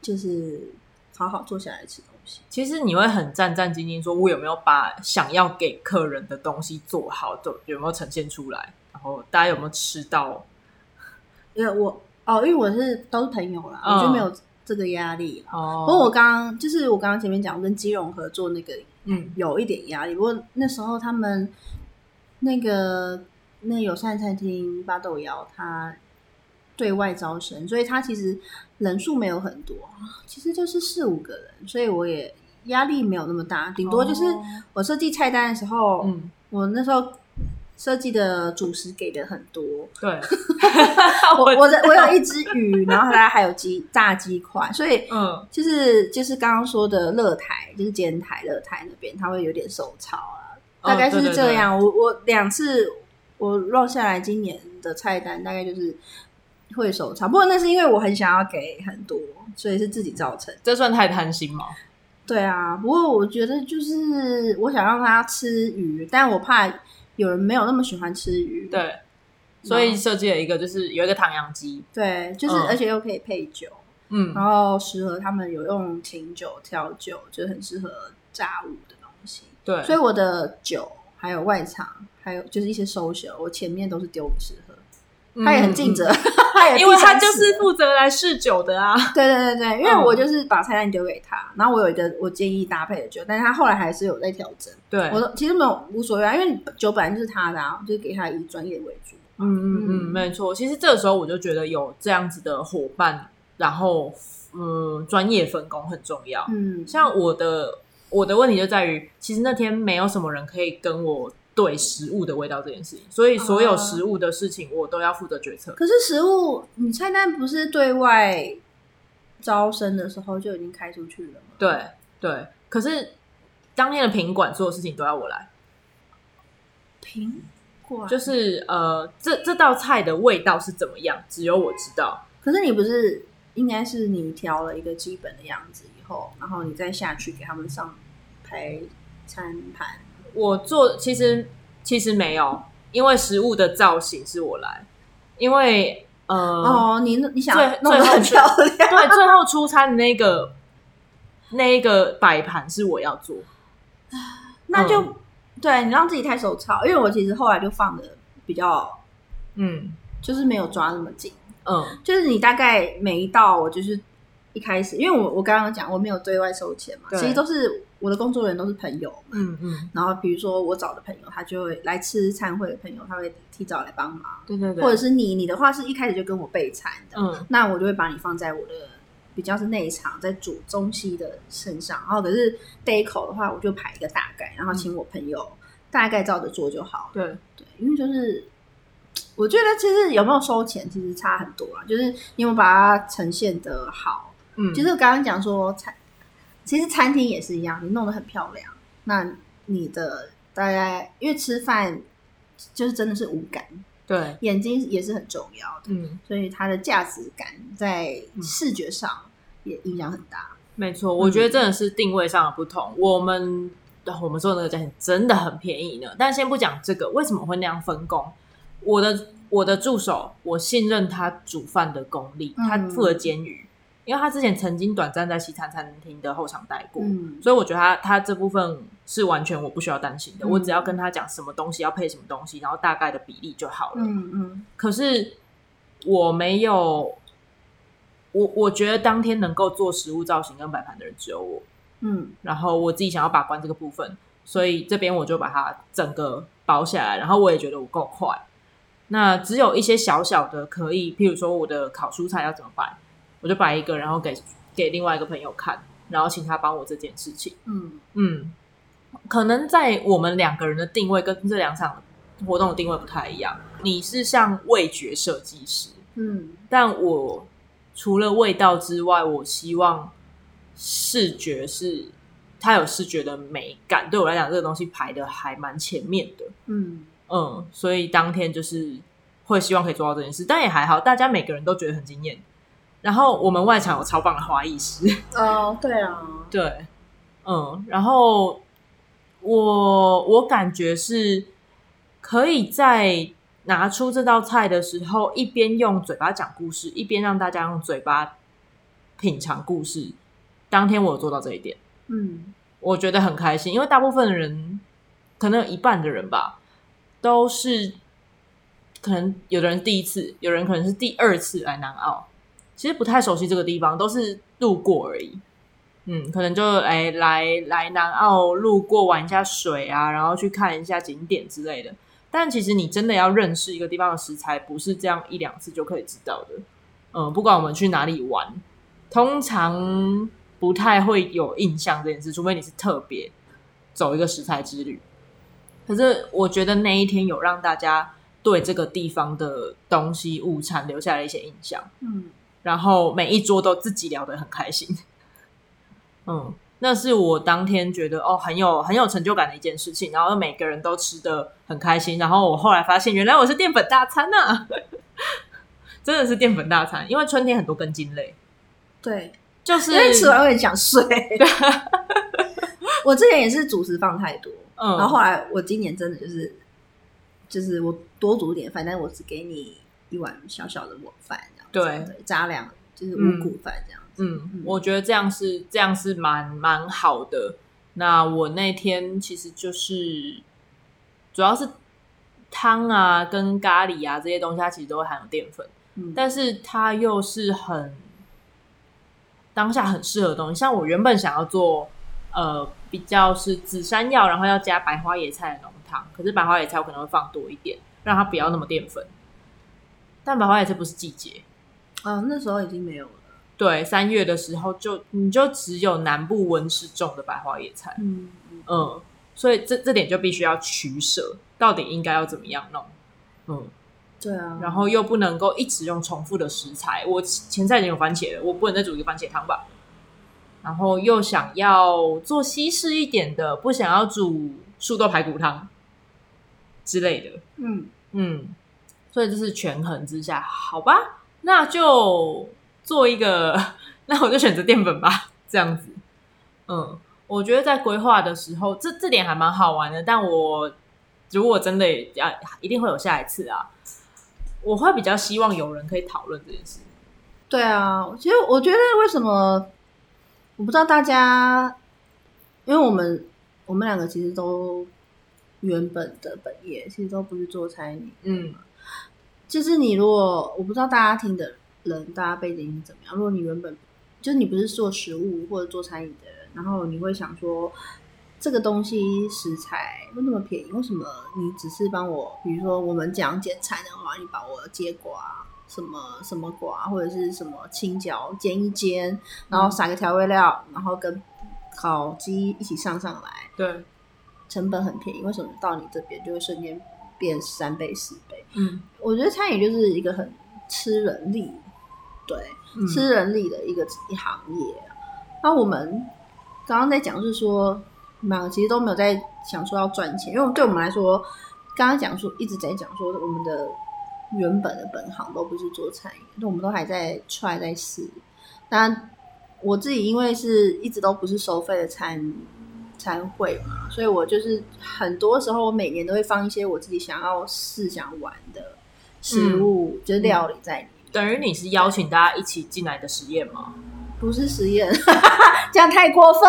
就是好好坐下来吃东西。其实你会很战战兢兢，说我有没有把想要给客人的东西做好，就有没有呈现出来，然后大家有没有吃到？因为我哦，因为我是都是朋友啦，嗯、我就没有这个压力哦。不过我刚刚就是我刚刚前面讲，我跟基隆合作那个。嗯，有一点压力。不过那时候他们那个那友善餐厅八豆窑，他对外招生，所以他其实人数没有很多，其实就是四五个人。所以我也压力没有那么大，顶多就是我设计菜单的时候，嗯，我那时候设计的主食给的很多，对，[LAUGHS] 我我的我有一只鱼，然后后来还有鸡炸鸡块，所以嗯，就是就是刚刚说的乐台，就是煎台乐台那边，它会有点手抄啊，大概是这样。我我两次我落下来，今年的菜单大概就是。会手操，不过那是因为我很想要给很多，所以是自己造成。这算太贪心吗？对啊，不过我觉得就是我想让他吃鱼，但我怕有人没有那么喜欢吃鱼，对，所以设计了一个就是有一个唐扬鸡，对，就是而且又可以配酒，嗯，然后适合他们有用清酒调酒，就很适合炸物的东西。对，所以我的酒还有外场，还有就是一些 social，我前面都是丢不适合。他也很尽责，嗯、[LAUGHS] 因为他就是负责来试酒的啊。[LAUGHS] 对对对对，因为我就是把菜单丢给他，然后我有一个我建议搭配的酒，但是他后来还是有在调整。对，我都其实没有无所谓啊，因为酒本来就是他的，啊，就是给他以专业为主。嗯嗯嗯，没错。其实这个时候我就觉得有这样子的伙伴，然后嗯，专业分工很重要。嗯，像我的我的问题就在于，其实那天没有什么人可以跟我。对食物的味道这件事情，所以所有食物的事情我都要负责决策。可是食物，你菜单不是对外招生的时候就已经开出去了吗？对对，可是当天的品管所有事情都要我来。品管就是呃，这这道菜的味道是怎么样，只有我知道。可是你不是应该是你调了一个基本的样子以后，然后你再下去给他们上排餐盘。我做其实其实没有，因为食物的造型是我来，因为呃哦，你你想最弄得很漂亮，对，最后出餐的那个那一个摆盘是我要做，那就、嗯、对你让自己太手糙，因为我其实后来就放的比较嗯，就是没有抓那么紧，嗯，就是你大概每一道我就是一开始，因为我我刚刚讲我没有对外收钱嘛，其实都是。我的工作人员都是朋友，嗯嗯，然后比如说我找的朋友，他就会来吃餐会的朋友，他会提早来帮忙，对对对，或者是你，你的话是一开始就跟我备餐的，嗯，那我就会把你放在我的比较是内场，在煮中西的身上，然后可是 day 口的话，我就排一个大概，然后请我朋友大概照着做就好，对。对，因为就是我觉得其实有没有收钱其实差很多啊，就是你有没有把它呈现的好，嗯，就是我刚刚讲说餐。其实餐厅也是一样，你弄得很漂亮，那你的大概因为吃饭就是真的是无感，对，眼睛也是很重要的，嗯，所以它的价值感在视觉上也影响很大。没错，我觉得真的是定位上的不同。嗯、我们我们做的那个价钱真的很便宜呢，但先不讲这个，为什么会那样分工？我的我的助手，我信任他煮饭的功力，他负责煎鱼。嗯因为他之前曾经短暂在西餐餐厅的后场待过，嗯、所以我觉得他他这部分是完全我不需要担心的。嗯、我只要跟他讲什么东西要配什么东西，然后大概的比例就好了。嗯嗯。可是我没有，我我觉得当天能够做食物造型跟摆盘的人只有我。嗯。然后我自己想要把关这个部分，所以这边我就把它整个包下来。然后我也觉得我够快。那只有一些小小的可以，譬如说我的烤蔬菜要怎么摆。我就摆一个，然后给给另外一个朋友看，然后请他帮我这件事情。嗯嗯，可能在我们两个人的定位跟这两场活动的定位不太一样。你是像味觉设计师，嗯，但我除了味道之外，我希望视觉是它有视觉的美感。对我来讲，这个东西排的还蛮前面的。嗯嗯，所以当天就是会希望可以做到这件事，但也还好，大家每个人都觉得很惊艳。然后我们外场有超棒的花艺师哦，对啊，[LAUGHS] 对，嗯，然后我我感觉是可以在拿出这道菜的时候，一边用嘴巴讲故事，一边让大家用嘴巴品尝故事。当天我有做到这一点，嗯，我觉得很开心，因为大部分的人，可能有一半的人吧，都是可能有的人第一次，有人可能是第二次来南澳。其实不太熟悉这个地方，都是路过而已。嗯，可能就哎来来南澳路过玩一下水啊，然后去看一下景点之类的。但其实你真的要认识一个地方的食材，不是这样一两次就可以知道的。嗯，不管我们去哪里玩，通常不太会有印象这件事，除非你是特别走一个食材之旅。可是我觉得那一天有让大家对这个地方的东西物产留下了一些印象。嗯，然后每一桌都自己聊得很开心。嗯，那是我当天觉得哦很有很有成就感的一件事情。然后每个人都吃得很开心。然后我后来发现，原来我是淀粉大餐啊！[LAUGHS] 真的是淀粉大餐，因为春天很多根茎类。对。就是因为吃完会想睡。[LAUGHS] 我之前也是主食放太多，嗯，然后后来我今年真的就是，就是我多煮点饭，但是我只给你一碗小小的晚饭，对，杂粮就是五谷饭这样子。嗯，嗯，我觉得这样是这样是蛮蛮好的。那我那天其实就是主要是汤啊跟咖喱啊这些东西，它其实都会含有淀粉，嗯，但是它又是很。当下很适合的东西，像我原本想要做，呃，比较是紫山药，然后要加白花野菜的浓汤。可是白花野菜我可能会放多一点，让它不要那么淀粉。但白花野菜不是季节，啊，那时候已经没有了。对，三月的时候就你就只有南部温室种的百花野菜。嗯嗯，所以这这点就必须要取舍，到底应该要怎么样弄？嗯。对啊，然后又不能够一直用重复的食材。我前菜已经有番茄了，我不能再煮一个番茄汤吧？然后又想要做西式一点的，不想要煮树豆排骨汤之类的。嗯嗯，所以这是权衡之下，好吧，那就做一个，[LAUGHS] 那我就选择淀粉吧，[LAUGHS] 这样子。嗯，我觉得在规划的时候，这这点还蛮好玩的。但我如果真的要，一定会有下一次啊。我会比较希望有人可以讨论这件事。对啊，其实我觉得为什么我不知道大家，因为我们我们两个其实都原本的本业其实都不是做餐饮，嗯，就是你如果我不知道大家听的人，大家背景是怎么样？如果你原本就是你不是做食物或者做餐饮的人，然后你会想说。这个东西食材不那么便宜，为什么你只是帮我？比如说我们讲简餐的话，你把我接瓜什么什么瓜，或者是什么青椒煎一煎，然后撒个调味料，然后跟烤鸡一起上上来，对，成本很便宜。为什么到你这边就会瞬间变三倍四倍？嗯，我觉得餐饮就是一个很吃人力，对，嗯、吃人力的一个一行业。那我们刚刚在讲是说。们其实都没有在想说要赚钱，因为对我们来说，刚刚讲说一直在讲说我们的原本的本行都不是做餐饮，那我们都还在 try 在试。当然，我自己因为是一直都不是收费的餐餐会嘛，所以我就是很多时候我每年都会放一些我自己想要试想玩的食物，嗯、就是料理在里面。等于你是邀请大家一起进来的实验吗？[LAUGHS] 不是实验，[LAUGHS] 这样太过分。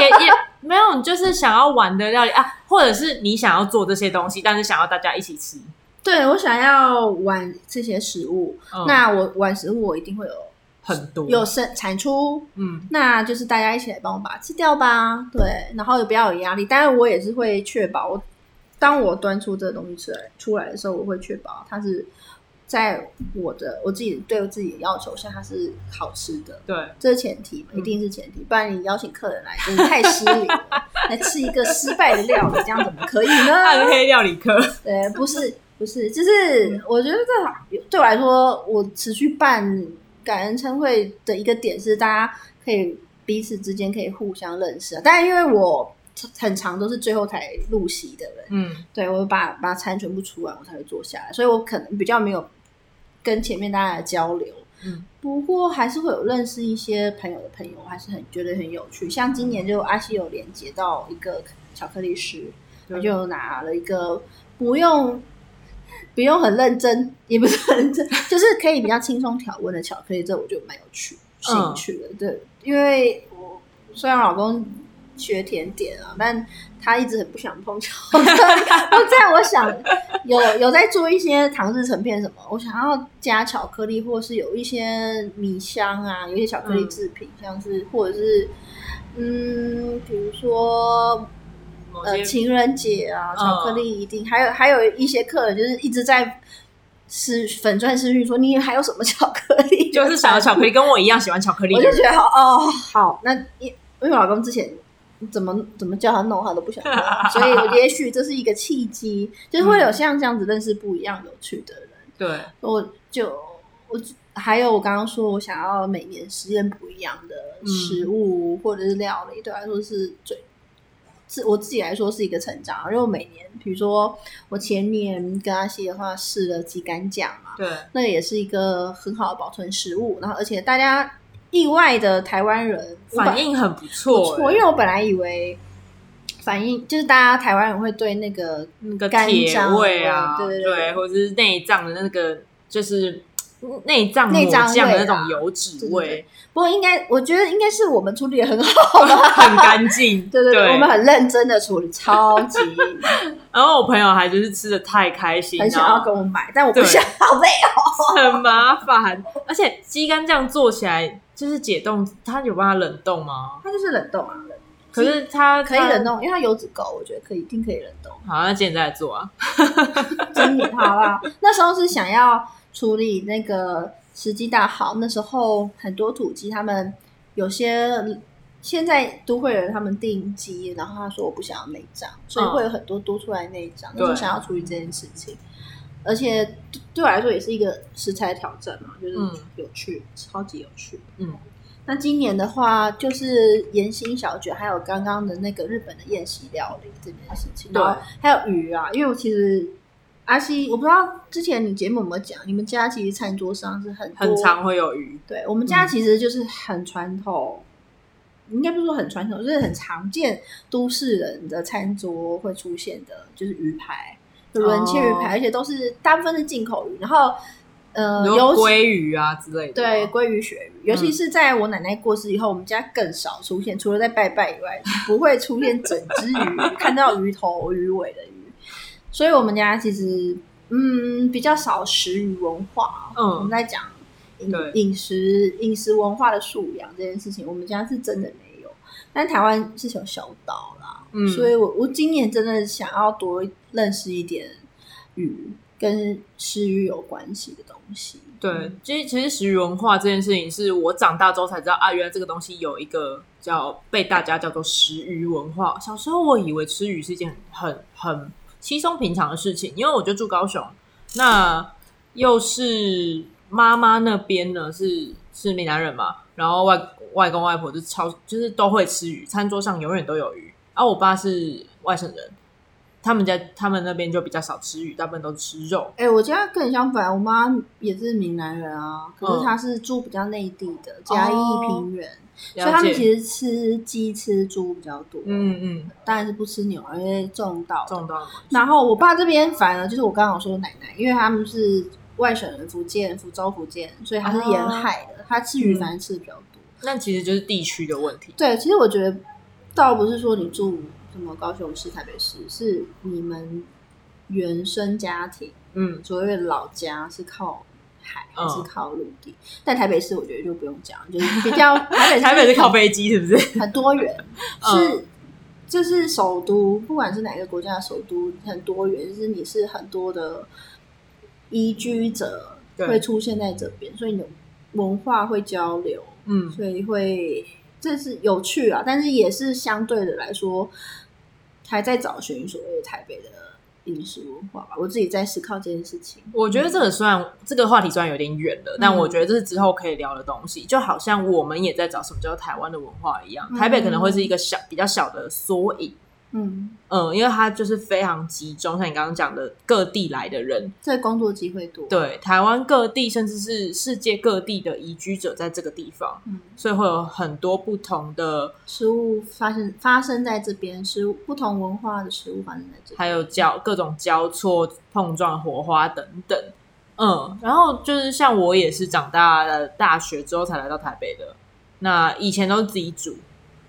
也也没有，你就是想要玩的料理啊，或者是你想要做这些东西，但是想要大家一起吃。对，我想要玩这些食物，嗯、那我玩食物，我一定会有很多有生产出，嗯，那就是大家一起来帮我把它吃掉吧。对，然后也不要有压力，当然我也是会确保，当我端出这个东西出来出来的时候，我会确保它是。在我的我自己对我自己的要求下，它是好吃的。对，这是前提嘛，一定是前提，嗯、不然你邀请客人来，真的太失礼了，来吃一个失败的料理，这样怎么可以呢？[LAUGHS] 暗黑料理课。对，不是不是，就是我觉得这对我来说，我持续办感恩餐会的一个点是，大家可以彼此之间可以互相认识。但因为我。很长都是最后才入席的人，嗯，对，我把把餐全部出完，我才会坐下来，所以我可能比较没有跟前面大家的交流，嗯，不过还是会有认识一些朋友的朋友，还是很觉得很有趣。像今年就阿西有连接到一个巧克力师，他就拿了一个不用不用很认真，也不是很认真，就是可以比较轻松调温的巧克力，这我就蛮有趣兴趣的。对，因为我虽然老公。学甜点啊，但他一直很不想碰巧克力。[LAUGHS] 就在我想有有在做一些糖制成片什么，我想要加巧克力，或是有一些米香啊，有一些巧克力制品，嗯、像是或者是嗯，比如说呃情人节啊，巧克力一定、嗯、还有还有一些客人就是一直在是粉钻私讯说你还有什么巧克力？[LAUGHS] 就是想要巧克力，跟我一样喜欢巧克力。我就觉得好哦，[LAUGHS] 好，那因因为我老公之前怎么怎么叫他弄，他都不想弄，[LAUGHS] 所以我也许这是一个契机，就是会有像这样子认识不一样有趣的人。对，我就我还有我刚刚说我想要每年实验不一样的食物、嗯、或者是料理，对我来说是最。是我自己来说是一个成长，因为我每年，比如说我前年跟阿西的话试了鸡肝酱嘛，对，那也是一个很好的保存食物，然后而且大家意外的台湾人反应很不错，不错，因为我本来以为反应就是大家台湾人会对那个那个铁味啊，对对对，对，或者是内脏的那个就是。内脏内脏酱的那种油脂味，味，不过应该我觉得应该是我们处理的很好，很干净。[LAUGHS] 对对对，我们很认真的处理，超级。[LAUGHS] 然后我朋友还就是吃的太开心，很想要跟我买，但我不想，好累哦，很麻烦。而且鸡肝酱做起来就是解冻，它有办法冷冻吗？它就是冷冻啊，冷。可是它可以冷冻，因为它油脂够，我觉得可以，一定可以冷冻。好，那今天再来做啊，[LAUGHS] 真的好啦？那时候是想要。处理那个时机大好，那时候很多土鸡，他们有些现在都会人他们定鸡，然后他说我不想要内脏，所以会有很多多出来内脏，那就想要处理这件事情，而且对我来说也是一个食材挑战嘛，就是有趣，嗯、超级有趣。嗯，那今年的话就是盐心小卷，还有刚刚的那个日本的宴席料理这件事情，对，还有鱼啊，因为我其实。阿西，我不知道之前你节目有没有讲，你们家其实餐桌上是很很常会有鱼。对，我们家其实就是很传统，嗯、应该不是说很传统，就是很常见都市人的餐桌会出现的，就是鱼排，有人切鱼排，哦、而且都是大部分是进口鱼，然后呃，有鲑鱼啊之类的，对，鲑鱼、鳕鱼，尤其是在我奶奶过世以后，我们家更少出现，除了在拜拜以外，不会出现整只鱼，[LAUGHS] 看到鱼头鱼尾的鱼。所以，我们家其实嗯比较少食鱼文化。嗯，我们在讲饮饮食饮食文化的素养这件事情，我们家是真的没有。但台湾是有小岛啦，嗯，所以我我今年真的想要多认识一点鱼跟食鱼有关系的东西。对，其实其实食鱼文化这件事情，是我长大之后才知道啊，原来这个东西有一个叫被大家叫做食鱼文化。小时候我以为吃鱼是一件很很。很稀松平常的事情，因为我就住高雄，那又是妈妈那边呢是是闽南人嘛，然后外外公外婆就超就是都会吃鱼，餐桌上永远都有鱼。啊，我爸是外省人，他们家他们那边就比较少吃鱼，大部分都吃肉。哎、欸，我家更相反，我妈也是闽南人啊，可是她是住比较内地的嘉义平原。哦所以他们其实吃鸡吃猪比较多，嗯嗯，当然是不吃牛，因为种稻。种稻。然后我爸这边反而就是我刚刚说的奶奶，因为他们是外省人，福建福州福建，所以他是沿海的，他吃鱼反而吃的比较多。那其实就是地区的问题。对，其实我觉得倒不是说你住什么高雄市、台北市，是你们原生家庭，嗯，所谓的老家是靠。海还是靠陆地，嗯、但台北市我觉得就不用讲，就是比较 [LAUGHS] 台北台北是靠飞机，是不是很多元？是就是首都，不管是哪个国家的首都，很多元，就是你是很多的移居者会出现在这边，所以你的文化会交流，嗯，所以会这是有趣啊，但是也是相对的来说，还在找寻所谓的台北的。饮食文化吧，我自己在思考这件事情。我觉得这个虽然、嗯、这个话题虽然有点远了，但我觉得这是之后可以聊的东西。就好像我们也在找什么叫台湾的文化一样，嗯、台北可能会是一个小比较小的缩影。嗯嗯，因为他就是非常集中，像你刚刚讲的各地来的人，这工作机会多。对，台湾各地甚至是世界各地的移居者在这个地方，嗯，所以会有很多不同的食物发生发生在这边，食物不同文化的食物发生在这边，还有交各种交错碰撞、火花等等。嗯，然后就是像我也是长大了大学之后才来到台北的，那以前都是自己煮。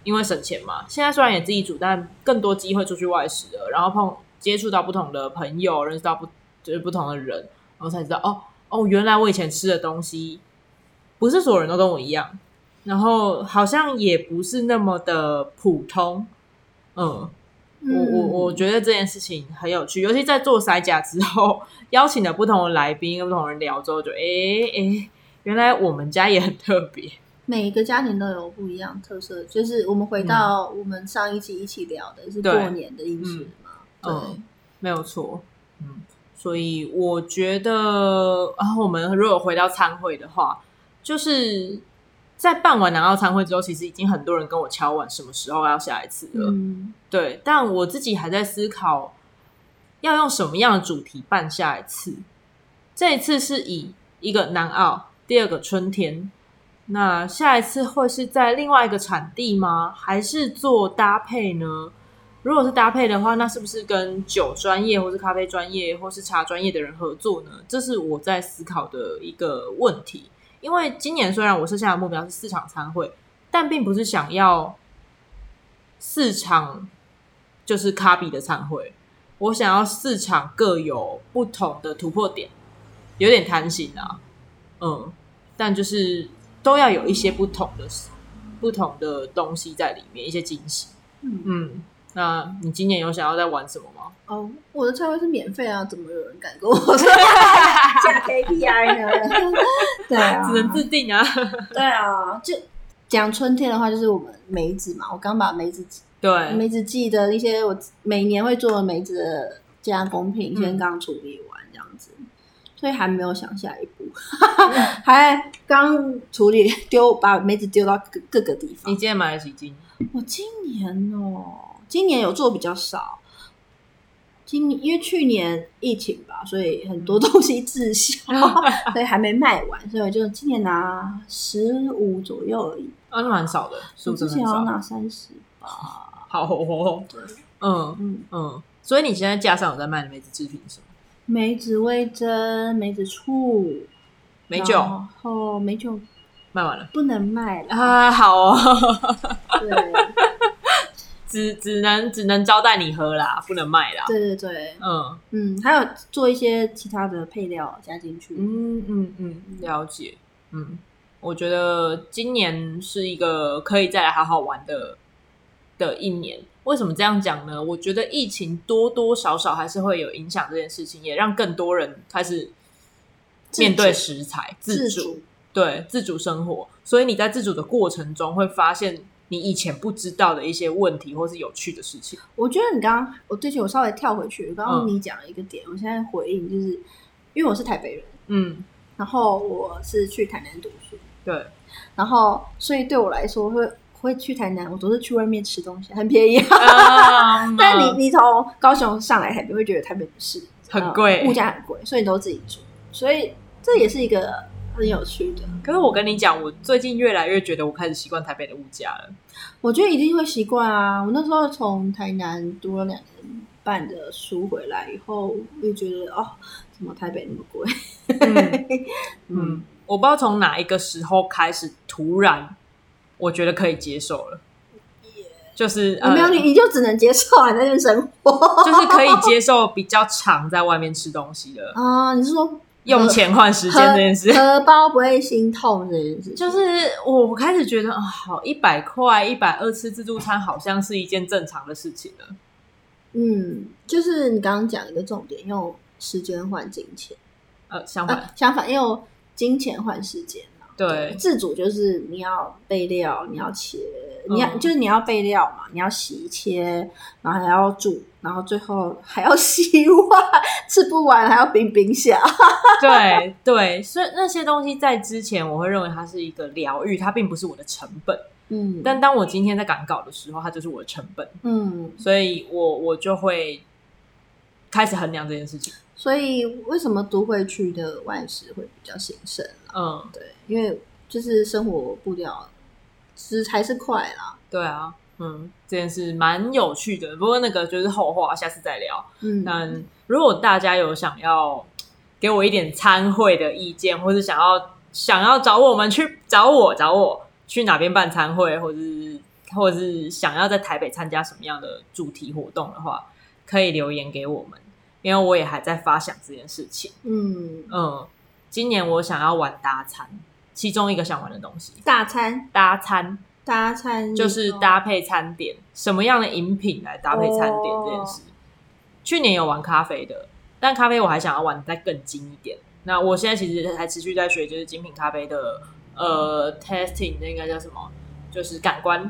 因为省钱嘛，现在虽然也自己煮，但更多机会出去外食了，然后碰接触到不同的朋友，认识到不就是不同的人，然后才知道哦哦，原来我以前吃的东西不是所有人都跟我一样，然后好像也不是那么的普通，嗯，我我我觉得这件事情很有趣，尤其在做筛甲之后，邀请了不同的来宾，跟不同人聊之后，就哎哎，原来我们家也很特别。每一个家庭都有不一样特色，就是我们回到我们上一期一起聊的是过年的饮食嘛，对，没有错，嗯，所以我觉得啊，我们如果回到餐会的话，就是。在办完南澳餐会之后，其实已经很多人跟我敲碗什么时候要下一次了。嗯，对，但我自己还在思考要用什么样的主题办下一次。这一次是以一个南澳，第二个春天。那下一次会是在另外一个产地吗？还是做搭配呢？如果是搭配的话，那是不是跟酒专业，或是咖啡专业，或是茶专业的人合作呢？这是我在思考的一个问题。因为今年虽然我设下的目标是四场餐会，但并不是想要四场就是咖比的餐会，我想要四场各有不同的突破点，有点贪心啊，嗯，但就是都要有一些不同的不同的东西在里面，一些惊喜，嗯嗯。那你今年有想要再玩什么吗？哦，我的菜会是免费啊，怎么有人敢跟我说加 KPI 呢？[LAUGHS] 对啊，只能自定啊。对啊，就讲春天的话，就是我们梅子嘛。我刚把梅子对梅子季的一些我每年会做的梅子的加工品，先刚处理完所以还没有想下一步，[LAUGHS] 还刚处理丢把梅子丢到各各个地方。你今年买了几斤？我今年哦。今年有做比较少，今因为去年疫情吧，所以很多东西滞销，[LAUGHS] 所以还没卖完，所以我就今年拿十五左右而已。啊，那蛮少的，我之前要拿三十吧。好哦，对，嗯嗯嗯，所以你现在架上有在卖的梅子制品是什么？梅子味噌、梅子醋、梅酒，哦，梅酒卖完了，不能卖了啊！好哦，对。[LAUGHS] 只只能只能招待你喝啦，不能卖啦。对对对，嗯嗯，还有做一些其他的配料加进去。嗯嗯嗯，了解。嗯，我觉得今年是一个可以再来好好玩的的一年。为什么这样讲呢？我觉得疫情多多少少还是会有影响这件事情，也让更多人开始面对食材自主，对，自主生活。所以你在自主的过程中会发现。你以前不知道的一些问题，或是有趣的事情。我觉得你刚刚，我最近我稍微跳回去，刚刚你讲了一个点，嗯、我现在回应就是，因为我是台北人，嗯，然后我是去台南读书，对，然后所以对我来说，会会去台南，我都是去外面吃东西，很便宜。[LAUGHS] 嗯、但你你从高雄上来台北，会觉得台北不是很贵，物价很贵，所以你都自己住，所以这也是一个。很有趣的，可是我跟你讲，我最近越来越觉得我开始习惯台北的物价了。我觉得一定会习惯啊！我那时候从台南读了两年半的书回来以后，我就觉得哦，怎么台北那么贵？嗯，[LAUGHS] 嗯，我不知道从哪一个时候开始，突然我觉得可以接受了。就是没有你，你就只能接受啊，在那边生活，[LAUGHS] 就是可以接受比较常在外面吃东西的啊。你是说？用钱换时间这件事，荷包不会心痛这件事，就是我开始觉得啊，好一百块一百二吃自助餐，好像是一件正常的事情了。嗯，就是你刚刚讲一个重点，用时间换金钱。呃，相反，啊、相反用金钱换时间。对，自主就是你要备料，你要切，你要、嗯、就是你要备料嘛，你要洗切，然后还要煮，然后最后还要洗碗，吃不完还要冰冰箱。[LAUGHS] 对对，所以那些东西在之前我会认为它是一个疗愈，它并不是我的成本。嗯，但当我今天在赶稿的时候，它就是我的成本。嗯，所以我我就会开始衡量这件事情。所以为什么读回去的外食会比较兴盛？嗯，对，因为就是生活步调其实还是快啦。对啊，嗯，这件事蛮有趣的。不过那个就是后话，下次再聊。嗯，但如果大家有想要给我一点参会的意见，或是想要想要找我们去找我找我去哪边办餐会，或者是或者是想要在台北参加什么样的主题活动的话，可以留言给我们。因为我也还在发想这件事情，嗯嗯，今年我想要玩搭餐，其中一个想玩的东西，大餐搭餐搭餐就是搭配餐点，什么样的饮品来搭配餐点这件事。哦、去年有玩咖啡的，但咖啡我还想要玩得再更精一点。那我现在其实还持续在学，就是精品咖啡的呃 testing，那应该叫什么？就是感官，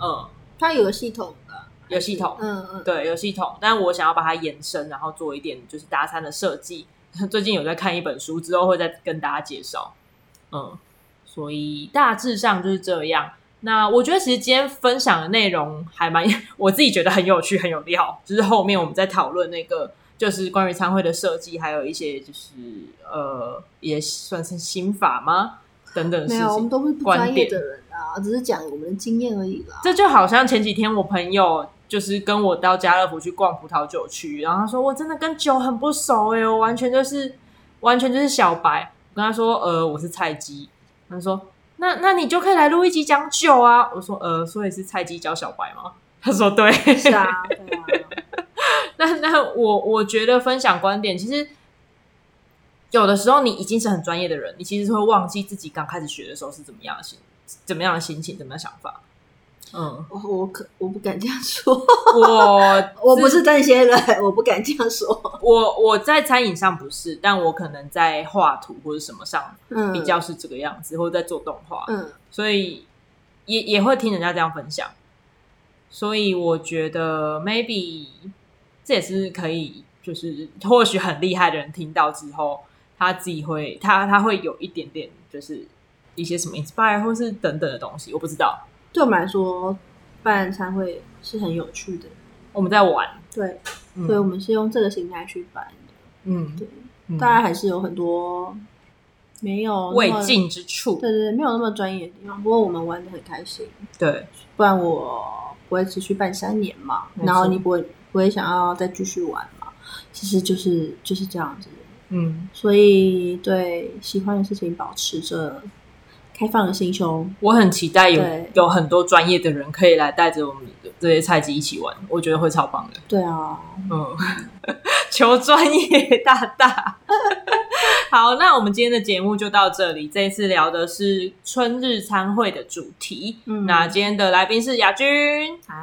嗯，它有个系统的，有系统，嗯嗯，对，有系统。但我想要把它延伸，然后做一点就是搭餐的设计。[LAUGHS] 最近有在看一本书，之后会再跟大家介绍。嗯，所以大致上就是这样。那我觉得其实今天分享的内容还蛮，[LAUGHS] 我自己觉得很有趣，很有料。就是后面我们在讨论那个，就是关于餐会的设计，还有一些就是呃，也算是心法吗？等等的事情。没有，我们都是不专业的人啊，只是讲我们的经验而已啦。这就好像前几天我朋友就是跟我到家乐福去逛葡萄酒区，然后他说我真的跟酒很不熟哎、我完全就是完全就是小白。我跟他说呃，我是菜鸡。他说。那那你就可以来录一集讲酒啊！我说呃，所以是菜鸡教小白吗？[LAUGHS] 他说对，是啊，对啊。[LAUGHS] 那那我我觉得分享观点，其实有的时候你已经是很专业的人，你其实是会忘记自己刚开始学的时候是怎么样的心，怎么样的心情，怎么样的想法。嗯，我我可我不敢这样说，[LAUGHS] 我 [LAUGHS] 我不是这些人，我不敢这样说。[LAUGHS] 我我在餐饮上不是，但我可能在画图或者什么上，嗯，比较是这个样子，嗯、或者在做动画，嗯，所以也也会听人家这样分享，所以我觉得 maybe 这也是可以，就是或许很厉害的人听到之后，他自己会他他会有一点点，就是一些什么 inspire 或是等等的东西，我不知道。对我们来说，办餐会是很有趣的。我们在玩，对，嗯、所以我们是用这个形态去办的。嗯，对，当然还是有很多没有未尽之处。对对对，没有那么专业的地方。不过我们玩的很开心。对，不然我不会持续办三年嘛。然后你不会不会想要再继续玩嘛？其实就是就是这样子。嗯，所以对喜欢的事情保持着。开放的心胸，我很期待有有很多专业的人可以来带着我们这些菜鸡一起玩，我觉得会超棒的。对啊，嗯，[LAUGHS] 求专业大大。[LAUGHS] 好，那我们今天的节目就到这里。这一次聊的是春日餐会的主题。嗯，那今天的来宾是雅君，嗨，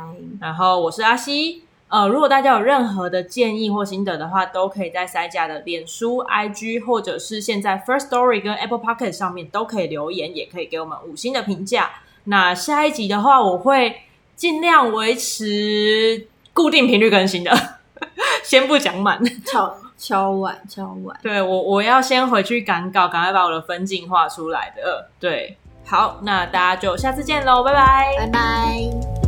然后我是阿西。呃，如果大家有任何的建议或心得的话，都可以在塞呷的脸书、IG，或者是现在 First Story 跟 Apple Podcast 上面都可以留言，也可以给我们五星的评价。那下一集的话，我会尽量维持固定频率更新的，[LAUGHS] 先不讲满，敲敲碗敲碗。对，我我要先回去赶稿，赶快把我的分镜画出来的。对，好，那大家就下次见喽，拜拜，拜拜。